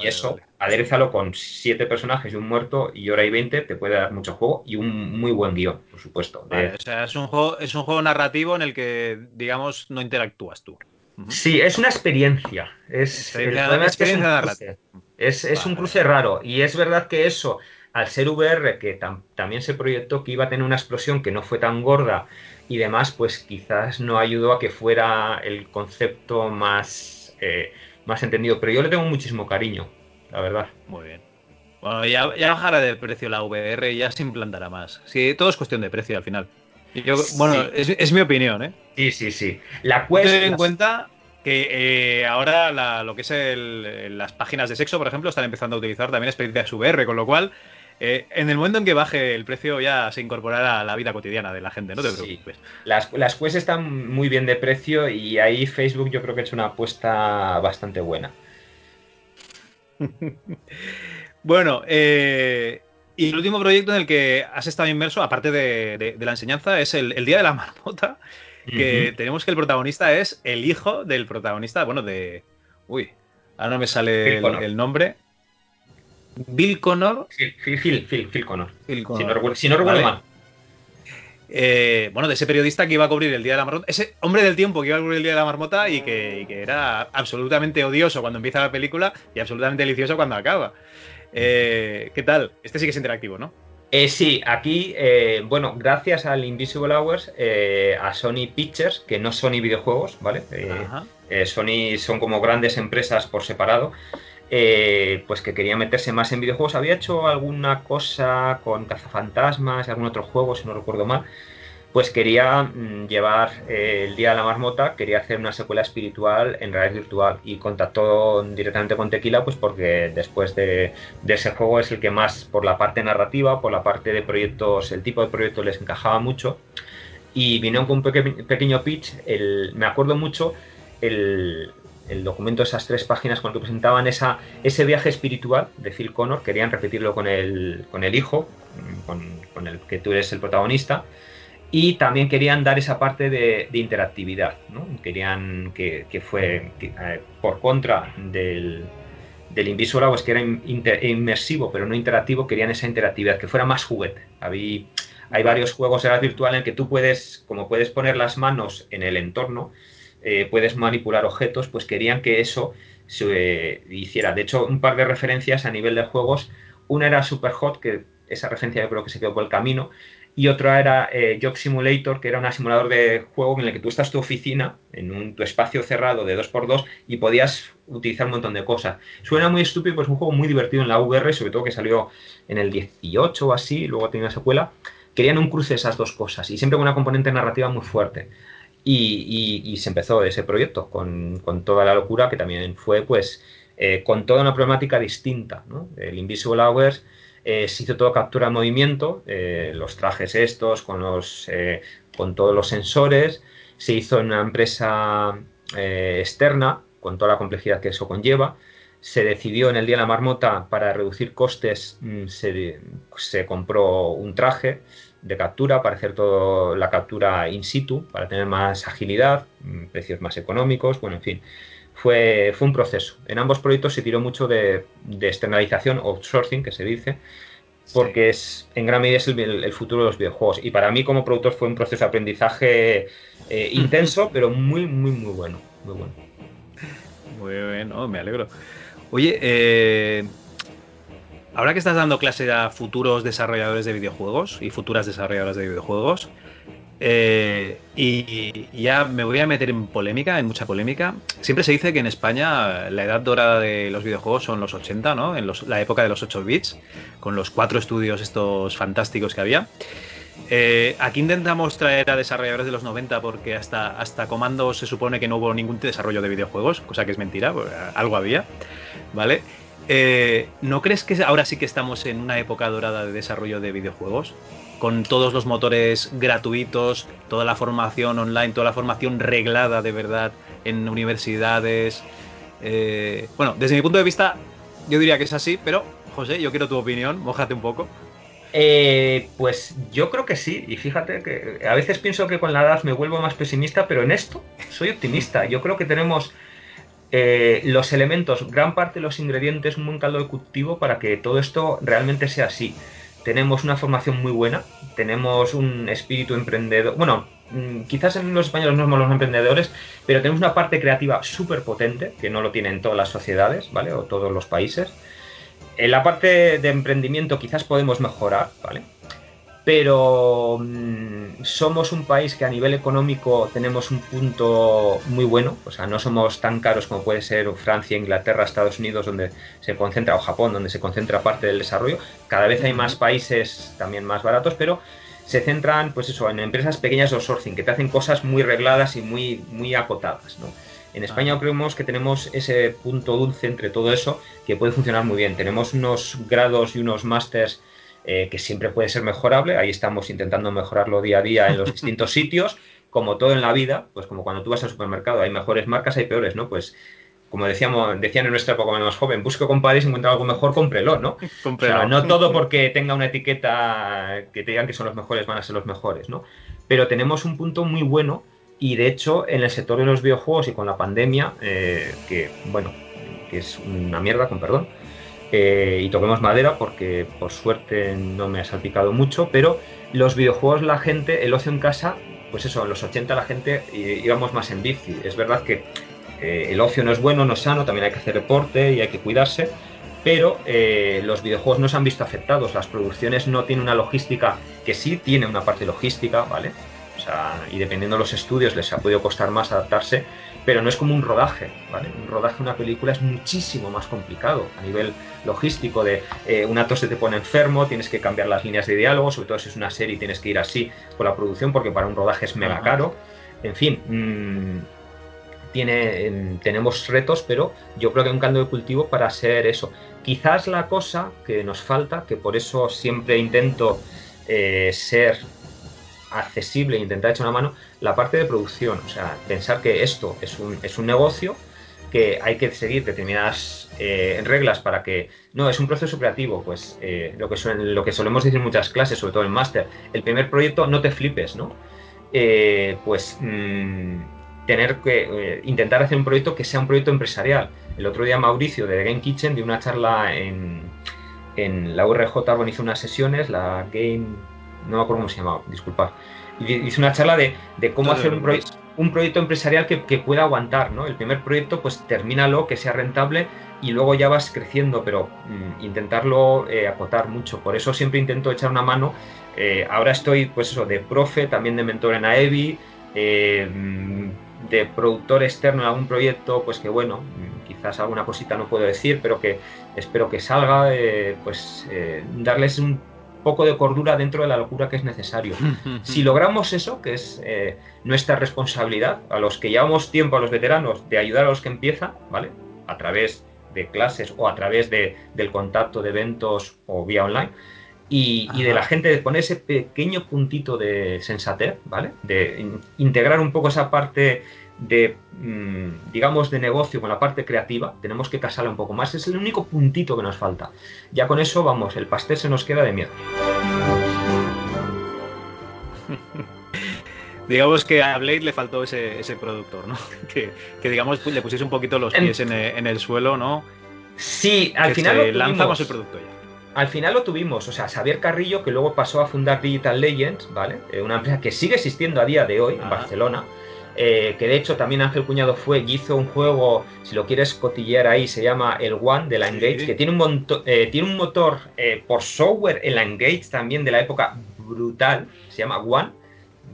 y eso, aderezalo con siete personajes y un muerto y hora y veinte, te puede dar mucho juego y un muy buen guion, por supuesto. o sea, es un, juego, es un juego narrativo en el que, digamos, no interactúas tú. Sí, es una experiencia. Es, es, un cruce raro. Y es verdad que eso, al ser VR, que también se proyectó que iba a tener una explosión que no fue tan gorda y demás, pues quizás no ayudó a que fuera el concepto más eh, más entendido. Pero yo le tengo muchísimo cariño, la verdad. Muy bien. Bueno, ya, bajará de precio la VR y ya se implantará más. Sí, todo es cuestión de precio al final. Yo, Bueno, es, mi opinión, ¿eh? Sí, sí, sí. La cuestión. Ten en cuenta que eh, ahora lo que es las páginas de sexo, por ejemplo, están empezando a utilizar también experiencias VR, con lo cual eh, en el momento en que baje el precio ya se incorporará a la vida cotidiana de la gente, no te preocupes. Las, las Quest están muy bien de precio y ahí Facebook yo creo que ha hecho una apuesta bastante buena. bueno, eh, y el último proyecto en el que has estado inmerso, aparte de, la enseñanza, es el, Día de la Marmota, que tenemos que el protagonista es el hijo del protagonista, bueno, de... Uy, ahora no me sale el nombre. Bill Connor. Phil, Phil, Phil, Connor. Si no recuerdo, mal. Eh, bueno, de ese periodista que iba a cubrir el Día de la Marmota, ese hombre del tiempo que iba a cubrir el Día de la Marmota y que, era absolutamente odioso cuando empieza la película y absolutamente delicioso cuando acaba. Eh, ¿Qué tal? Este sí que es interactivo, ¿no? Eh, sí, aquí, bueno, gracias al Invisible Hours, a Sony Pictures, que no Sony Videojuegos, ¿vale? Sony son como grandes empresas por separado. Eh, pues que quería meterse más en videojuegos. Había hecho alguna cosa con Cazafantasmas y algún otro juego, si no recuerdo mal. Pues quería mm, llevar eh, el Día de la Marmota, quería hacer una secuela espiritual en realidad virtual y contactó directamente con Tequila, pues porque después de, ese juego es el que más, por la parte narrativa, por la parte de proyectos, el tipo de proyecto les encajaba mucho. Y vino con un pequeño pitch, me acuerdo mucho el, el documento, esas tres páginas que presentaban esa, ese viaje espiritual de Phil Connor, querían repetirlo con el, hijo, con, el que tú eres el protagonista, y también querían dar esa parte de, interactividad, ¿no? querían que, fue eh, por contra del, del Invisible pues que era inmersivo pero no interactivo, querían esa interactividad, que fuera más juguete. Hay varios juegos de la virtual en que tú puedes, como puedes poner las manos en el entorno, eh, puedes manipular objetos, pues querían que eso se hiciera. De hecho, un par de referencias a nivel de juegos. Una era Superhot, que esa referencia yo creo que se quedó por el camino, y otra era eh, Job Simulator, que era un simulador de juego en el que tú estás tu oficina, en un, tu espacio cerrado de 2x2, y podías utilizar un montón de cosas. Suena muy estúpido, pues es un juego muy divertido en la VR, sobre todo que salió en el 18 o así, luego tiene una secuela. Querían un cruce de esas dos cosas, y siempre con una componente narrativa muy fuerte. Y, se empezó ese proyecto con, toda la locura que también fue pues eh, con toda una problemática distinta. El Invisible Hours eh, se hizo todo captura de movimiento, eh, los trajes estos con, los, con todos los sensores, se hizo en una empresa externa con toda la complejidad que eso conlleva. Se decidió en el Día de la Marmota para reducir costes, mm, se, se compró un traje de captura para hacer toda la captura in situ, para tener más agilidad, mm, precios más económicos, bueno, en fin. Fue, fue un proceso. En ambos proyectos se tiró mucho de, de externalización, outsourcing, que se dice, porque es en gran medida es el, futuro de los videojuegos. Y para mí como productor fue un proceso de aprendizaje eh, intenso, pero muy, muy, muy bueno. Muy bueno. Muy bien, me alegro. Oye, eh, ahora que estás dando clase a futuros desarrolladores de videojuegos y futuras desarrolladoras de videojuegos, eh, y, ya me voy a meter en polémica, en mucha polémica. Siempre se dice que en España la edad dorada de los videojuegos son los 80, ¿no? En la época de los 8 bits, con los cuatro estudios estos fantásticos que había. Eh, aquí intentamos traer a desarrolladores de los 90 porque hasta, hasta Comando se supone que no hubo ningún desarrollo de videojuegos, cosa que es mentira, algo había, ¿vale? Eh, ¿No crees que ahora sí que estamos en una época dorada de desarrollo de videojuegos? Con todos los motores gratuitos, toda la formación online, toda la formación reglada de verdad en universidades. Eh, bueno, desde mi punto de vista, yo diría que es así, pero José, yo quiero tu opinión, mojate un poco. Eh, pues yo creo que sí, y fíjate que a veces pienso que con la edad me vuelvo más pesimista, pero en esto soy optimista. Yo creo que tenemos eh, los elementos, gran parte de los ingredientes, un buen caldo cultivo para que todo esto realmente sea así. Tenemos una formación muy buena, tenemos un espíritu emprendedor, bueno, mm, quizás en los españoles no somos los emprendedores, pero tenemos una parte creativa súper potente, que no lo tienen todas las sociedades, ¿vale? O todos los países. En la parte de emprendimiento quizás podemos mejorar, ¿vale? Pero mm, somos un país que a nivel económico tenemos un punto muy bueno, o sea, no somos tan caros como puede ser Francia, Inglaterra, Estados Unidos, donde se concentra, o Japón, donde se concentra parte del desarrollo. Cada vez hay más países también más baratos, pero se centran, pues eso, en empresas pequeñas de outsourcing, que te hacen cosas muy regladas y muy, muy acotadas, ¿no? En España creemos que tenemos ese punto dulce entre todo eso que puede funcionar muy bien. Tenemos unos grados y unos másters eh, que siempre puede ser mejorable. Ahí estamos intentando mejorarlo día a día en los distintos sitios. Como todo en la vida, pues como cuando tú vas al supermercado, hay mejores marcas, hay peores, ¿no? Pues como decíamos, decían en nuestra época más joven, busque compadre y si encuentra algo mejor, cómprelo, ¿no? O no todo porque tenga una etiqueta que te digan que son los mejores van a ser los mejores, ¿no? Pero tenemos un punto muy bueno y de hecho, en el sector de los videojuegos y con la pandemia, eh, que bueno, que es una mierda, con perdón, eh, y toquemos madera porque por suerte no me ha salpicado mucho, pero los videojuegos, la gente, el ocio en casa, pues eso, en los 80 la gente íbamos más en bici. Es verdad que eh, el ocio no es bueno, no es sano, también hay que hacer deporte y hay que cuidarse, pero los videojuegos no se han visto afectados, las producciones no tienen una logística que sí tiene una parte logística, ¿vale? y dependiendo de los estudios les ha podido costar más adaptarse, pero no es como un rodaje, ¿vale? Un rodaje de una película es muchísimo más complicado a nivel logístico de eh, un actor se te pone enfermo, tienes que cambiar las líneas de diálogo, sobre todo si es una serie tienes que ir así con la producción porque para un rodaje es mega caro. En fin, mm, tiene, em, tenemos retos, pero yo creo que hay un caldo de cultivo para hacer eso. Quizás la cosa que nos falta, que por eso siempre intento eh, ser accesible e intentar echar una mano la parte de producción. O sea, pensar que esto es un, es un negocio que hay que seguir determinadas eh, reglas para que no es un proceso creativo pues eh, lo que lo que solemos decir en muchas clases sobre todo en máster el primer proyecto no te flipes no eh, pues mm, tener que intentar hacer un proyecto que sea un proyecto empresarial el otro día Mauricio de Game Kitchen dio una charla en, en la URJ organizó unas sesiones la Game no me acuerdo cómo se llamaba, disculpad. Y hice una charla de, cómo hacer un, un, proyecto empresarial que, pueda aguantar, ¿no? El primer proyecto, pues termínalo, que sea rentable y luego ya vas creciendo, pero mm, intentarlo eh, acotar mucho. Por eso siempre intento echar una mano. Eh, ahora estoy, pues eso, de profe, también de mentor en AEVI, eh, mm, de productor externo en algún proyecto, pues que bueno, mm, quizás alguna cosita no puedo decir, pero que espero que salga, pues darles un poco de cordura dentro de la locura que es necesario. si logramos eso, que es eh, nuestra responsabilidad, a los que llevamos tiempo, a los veteranos, de ayudar a los que empiezan, ¿vale? A través de clases o a través de, del contacto de eventos o vía online, y, de la gente de poner ese pequeño puntito de sensatez, ¿vale? De integrar un poco esa parte de, mm, digamos, de negocio con la parte creativa, tenemos que casarla un poco más. Es el único puntito que nos falta. Ya con eso, vamos, el pastel se nos queda de miedo. digamos que a Blade le faltó ese, productor, ¿no? Que, digamos, le pusiese un poquito los pies en, el, suelo, ¿no? Sí, al final. lanzamos el producto ya. Al final lo tuvimos, o sea, Xavier Carrillo, que luego pasó a fundar Digital Legends, ¿vale? Eh, una empresa que sigue existiendo a día de hoy en Barcelona eh, que de hecho también Ángel Cuñado fue y hizo un juego, si lo quieres cotillear ahí, se llama el One de la Engage, que tiene un, eh, tiene un motor eh, por software en la Engage también de la época brutal, se llama One,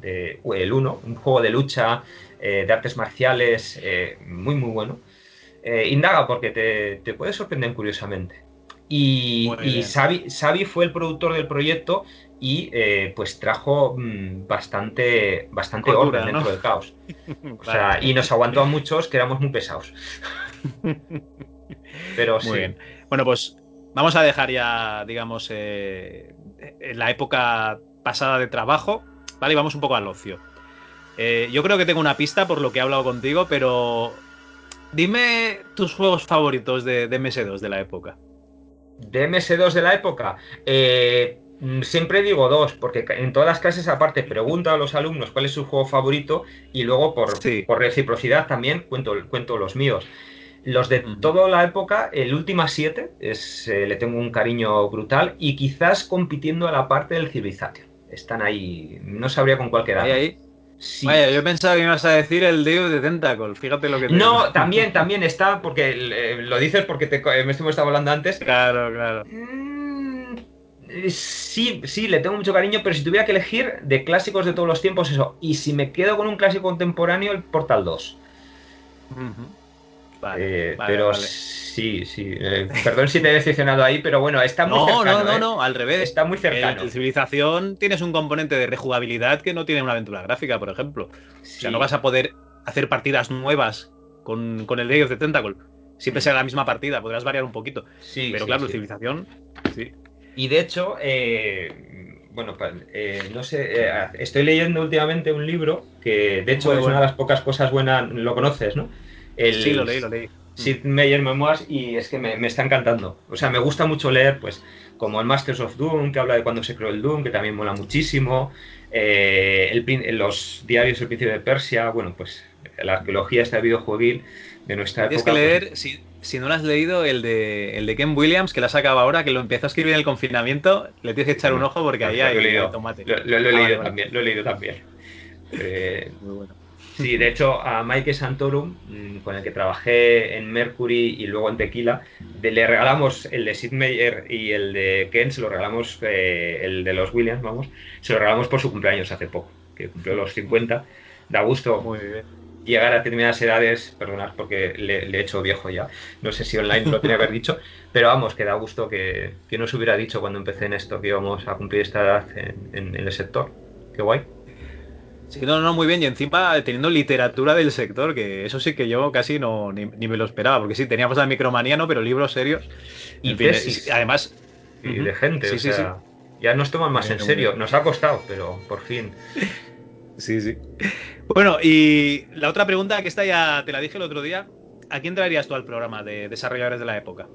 de, el 1, un juego de lucha, de artes marciales, muy muy bueno. indaga porque te, te puede sorprender curiosamente. Y, y Xavi, fue el productor del proyecto y eh, pues trajo mm, bastante, bastante orden dentro del caos. y nos aguantó a muchos que éramos muy pesados. Pero sí. Bueno, pues vamos a dejar ya, digamos, eh, la época pasada de trabajo, ¿vale? Y vamos un poco al ocio. Eh, yo creo que tengo una pista por lo que he hablado contigo, pero dime tus juegos favoritos de, de MS2 de la época. De MS2 de la época, eh, Mm, siempre digo dos, porque en todas las clases aparte pregunto a los alumnos cuál es su juego favorito y luego por, por reciprocidad también cuento, cuento los míos. Los de toda la época, el Última 7 es, eh, le tengo un cariño brutal y quizás compitiendo a la parte del Civilization. Están ahí, no sabría con cuál quedar. Ahí, Vaya, yo pensaba que ibas a decir el Deus de Tentacle, fíjate lo que te No, también, también está, porque eh, lo dices porque te, me estuvimos hablando antes. Claro, claro. Mm, eh, sí, sí, le tengo mucho cariño, pero si tuviera que elegir de clásicos de todos los tiempos, eso. Y si me quedo con un clásico contemporáneo, el Portal 2. Eh, pero sí, sí. Eh, perdón si te he decepcionado ahí, pero bueno, está muy cercano. No, no, no, al revés. Está muy cercano. En civilización tienes un componente de rejugabilidad que no tiene una aventura gráfica, por ejemplo. O sea, no vas a poder hacer partidas nuevas con, el Day of the Tentacle. Siempre mm. será la misma partida, podrás variar un poquito. Sí, pero claro, civilización, sí. Y de hecho, eh, bueno, eh, no sé, eh, estoy leyendo últimamente un libro que de hecho es una de las pocas cosas buenas, lo conoces, ¿no? Sí, lo leí, lo leí. Sid Meier Memoirs y es que me, está encantando. O sea, me gusta mucho leer, pues, como el Masters of Doom, que habla de cuando se creó el Doom, que también mola muchísimo. los diarios del Príncipe de Persia, bueno, pues la arqueología está videojueguil de nuestra Tienes época. que leer, pues, si no lo has leído, el de, el de Ken Williams, que lo has acabado ahora, que lo empezó a escribir en el confinamiento, le tienes que echar un ojo porque ahí hay, tomate. Lo, he leído también, lo he leído también. Muy bueno. Sí, de hecho, a Mike Santorum, mm, con el que trabajé en Mercury y luego en Tequila, le regalamos el de Sid Meier y el de Ken, se lo regalamos, eh, el de los Williams, vamos, se lo regalamos por su cumpleaños hace poco, que cumplió los 50. Da gusto Muy bien llegar a determinadas edades, perdonad porque le, he hecho viejo ya, no sé si online lo tenía que haber dicho, pero vamos, que da gusto que, que no se hubiera dicho cuando empecé en esto que íbamos a cumplir esta edad en, el sector. Qué guay. Sí, no, no, muy bien. Y encima teniendo literatura del sector, que eso sí que yo casi no ni, me lo esperaba, porque sí, teníamos la micromanía, ¿no? Pero libros serios. Y, además. Y de gente, o sea, ya nos toman más en serio. Nos ha costado, pero por fin. Sí, sí. Bueno, y la otra pregunta que esta ya te la dije el otro día. ¿A quién traerías tú al programa de desarrolladores de la época?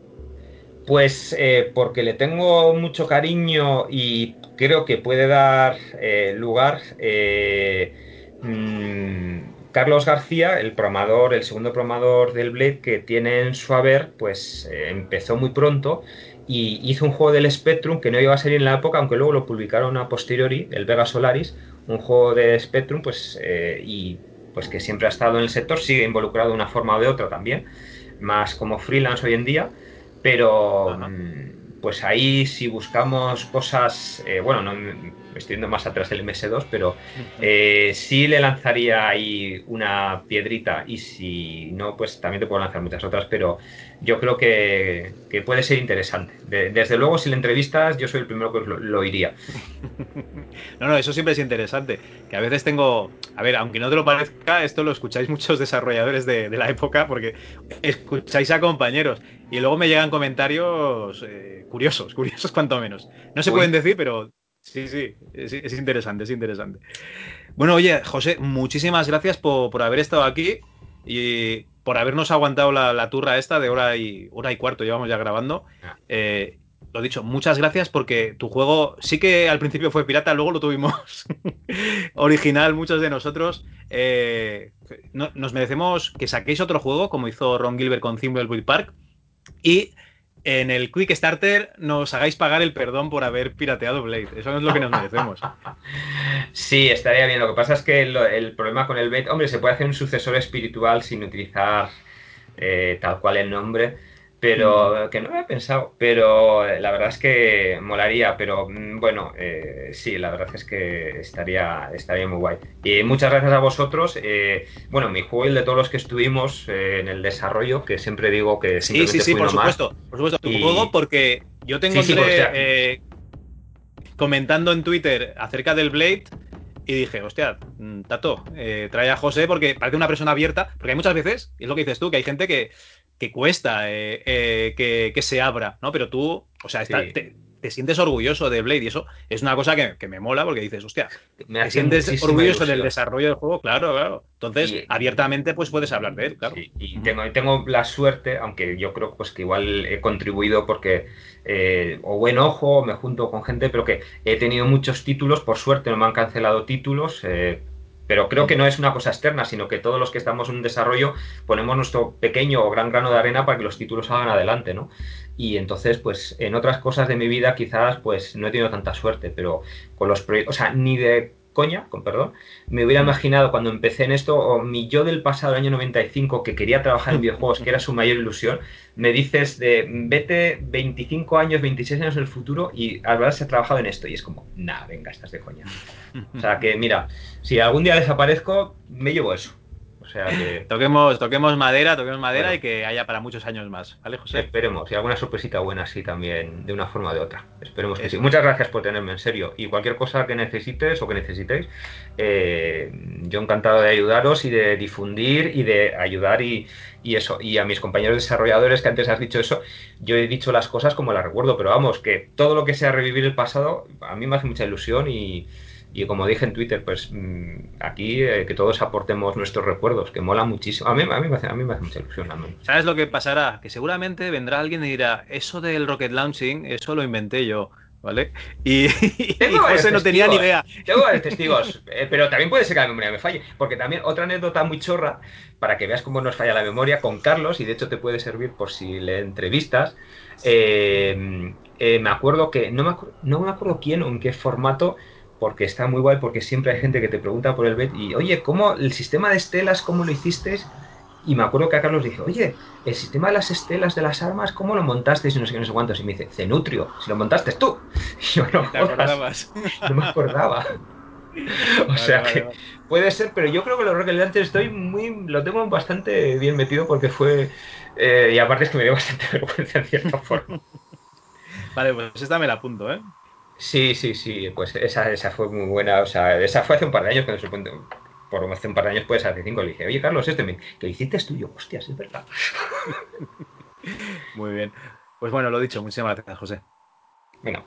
Pues eh, porque le tengo mucho cariño y creo que puede dar eh, lugar eh, mm, Carlos García, el programador, el segundo programador del Blade que tiene en su haber, pues empezó muy pronto y hizo un juego del Spectrum que no iba a salir en la época, aunque luego lo publicaron a posteriori, el Vega Solaris, un juego de Spectrum, pues, y pues que siempre ha estado en el sector, sigue involucrado de una forma o de otra también, más como freelance hoy en día, pero pues ahí si buscamos cosas, eh, bueno, no me estoy yendo más atrás del MS2, pero eh, sí le lanzaría ahí una piedrita y si no, pues también te puedo lanzar muchas otras, pero yo creo que, puede ser interesante. desde luego, si le entrevistas, yo soy el primero que lo, iría. No, no, eso siempre es interesante. Que a veces tengo, a ver, aunque no te lo parezca, esto lo escucháis muchos desarrolladores de, la época, porque escucháis a compañeros y luego me llegan comentarios eh, curiosos, curiosos cuanto menos. No se pueden decir, pero sí, sí, es, interesante, es interesante. Bueno, oye, José, muchísimas gracias por, por haber estado aquí. Y por habernos aguantado la, turra esta de hora y hora y cuarto, llevamos ya grabando. Eh, lo dicho, muchas gracias porque tu juego sí que al principio fue pirata, luego lo tuvimos original muchos de nosotros. Eh, nos merecemos que saquéis otro juego como hizo Ron Gilbert con Thimbleweed Park y en el Quick Starter nos hagáis pagar el perdón por haber pirateado Blade. Eso no es lo que nos merecemos. Sí, estaría bien. Lo que pasa es que el, problema con el Blade, hombre, se puede hacer un sucesor espiritual sin utilizar eh, tal cual el nombre pero que no había pensado, pero eh, la verdad es que molaría, pero mm, bueno, eh, sí, la verdad es que estaría, estaría muy guay. Y muchas gracias a vosotros. Eh, bueno, mi juego y el de todos los que estuvimos en el desarrollo, que siempre digo que sí, sí, sí, por supuesto, por supuesto, tu juego porque yo tengo sí, comentando en Twitter acerca del Blade y dije, hostia, mm, Tato, trae a José porque parece una persona abierta, porque hay muchas veces, y es lo que dices tú, que hay gente que que cuesta eh, eh, que, se abra, ¿no? Pero tú, o sea, te, sientes orgulloso de Blade y eso es una cosa que, me mola porque dices, hostia, me te sientes orgulloso del desarrollo del juego, claro, claro. Entonces, abiertamente, pues puedes hablar de él, claro. y tengo, tengo la suerte, aunque yo creo pues, que igual he contribuido porque eh, o buen ojo, me junto con gente, pero que he tenido muchos títulos, por suerte no me han cancelado títulos, pero creo que no es una cosa externa, sino que todos los que estamos en un desarrollo ponemos nuestro pequeño o gran grano de arena para que los títulos salgan adelante, ¿no? Y entonces, pues en otras cosas de mi vida quizás pues no he tenido tanta suerte, pero con los proyectos, o sea, ni de coña, con perdón, me hubiera imaginado cuando empecé en esto, o mi yo del pasado, año 95, que quería trabajar en videojuegos, que era su mayor ilusión, me dices de vete 25 años, 26 años en el futuro y se ha trabajado en esto. Y es como, nada, venga, estás de coña. O sea que, mira, si algún día desaparezco, me llevo eso. O sea que... toquemos, toquemos madera, toquemos madera y que haya para muchos años más. ¿Vale, José? Esperemos. Y alguna sorpresita buena así también, de una forma o de otra. Esperemos que sí. Muchas gracias por tenerme en serio. Y cualquier cosa que necesites o que necesitéis, eh, yo encantado de ayudaros y de difundir y de ayudar y, y eso. Y a mis compañeros desarrolladores que antes has dicho eso, yo he dicho las cosas como las recuerdo. Pero vamos, que todo lo que sea revivir el pasado, a mí me hace mucha ilusión y y como dije en Twitter, pues mm, aquí eh, que todos aportemos nuestros recuerdos, que mola muchísimo. A mí, a mí, me, hace, a mí me hace mucha ilusión. ¿Sabes lo que pasará? Que seguramente vendrá alguien y dirá, eso del rocket launching, eso lo inventé yo. ¿Vale? Y, José no tenía ni idea. Tengo testigos, eh, pero también puede ser que la memoria me falle. Porque también otra anécdota muy chorra, para que veas cómo nos falla la memoria, con Carlos, y de hecho te puede servir por si le entrevistas. Eh, me acuerdo que, no me, no me acuerdo quién o en qué formato, porque está muy guay, porque siempre hay gente que te pregunta por el bet y, oye, ¿cómo el sistema de estelas, cómo lo hiciste? Y me acuerdo que a Carlos dije, oye, el sistema de las estelas de las armas, ¿cómo lo montaste? Y no sé qué, no sé cuántos. Y me dice, Cenutrio, si lo montaste tú. Y yo no, no me acordaba. o sea que puede ser, pero yo creo que lo Rocket estoy muy, lo tengo bastante bien metido porque fue, eh, y aparte es que me dio bastante vergüenza en cierta forma. vale, pues esta me la apunto, ¿eh? Sí, sí, sí, pues esa, esa fue muy buena, o sea, esa fue hace un par de años, cuando supongo, por hace un par de años, pues hace cinco, le dije, oye Carlos, este me, que hiciste es tuyo, hostias, es verdad. Muy bien. Pues bueno, lo dicho, muchísimas gracias, José. Bueno.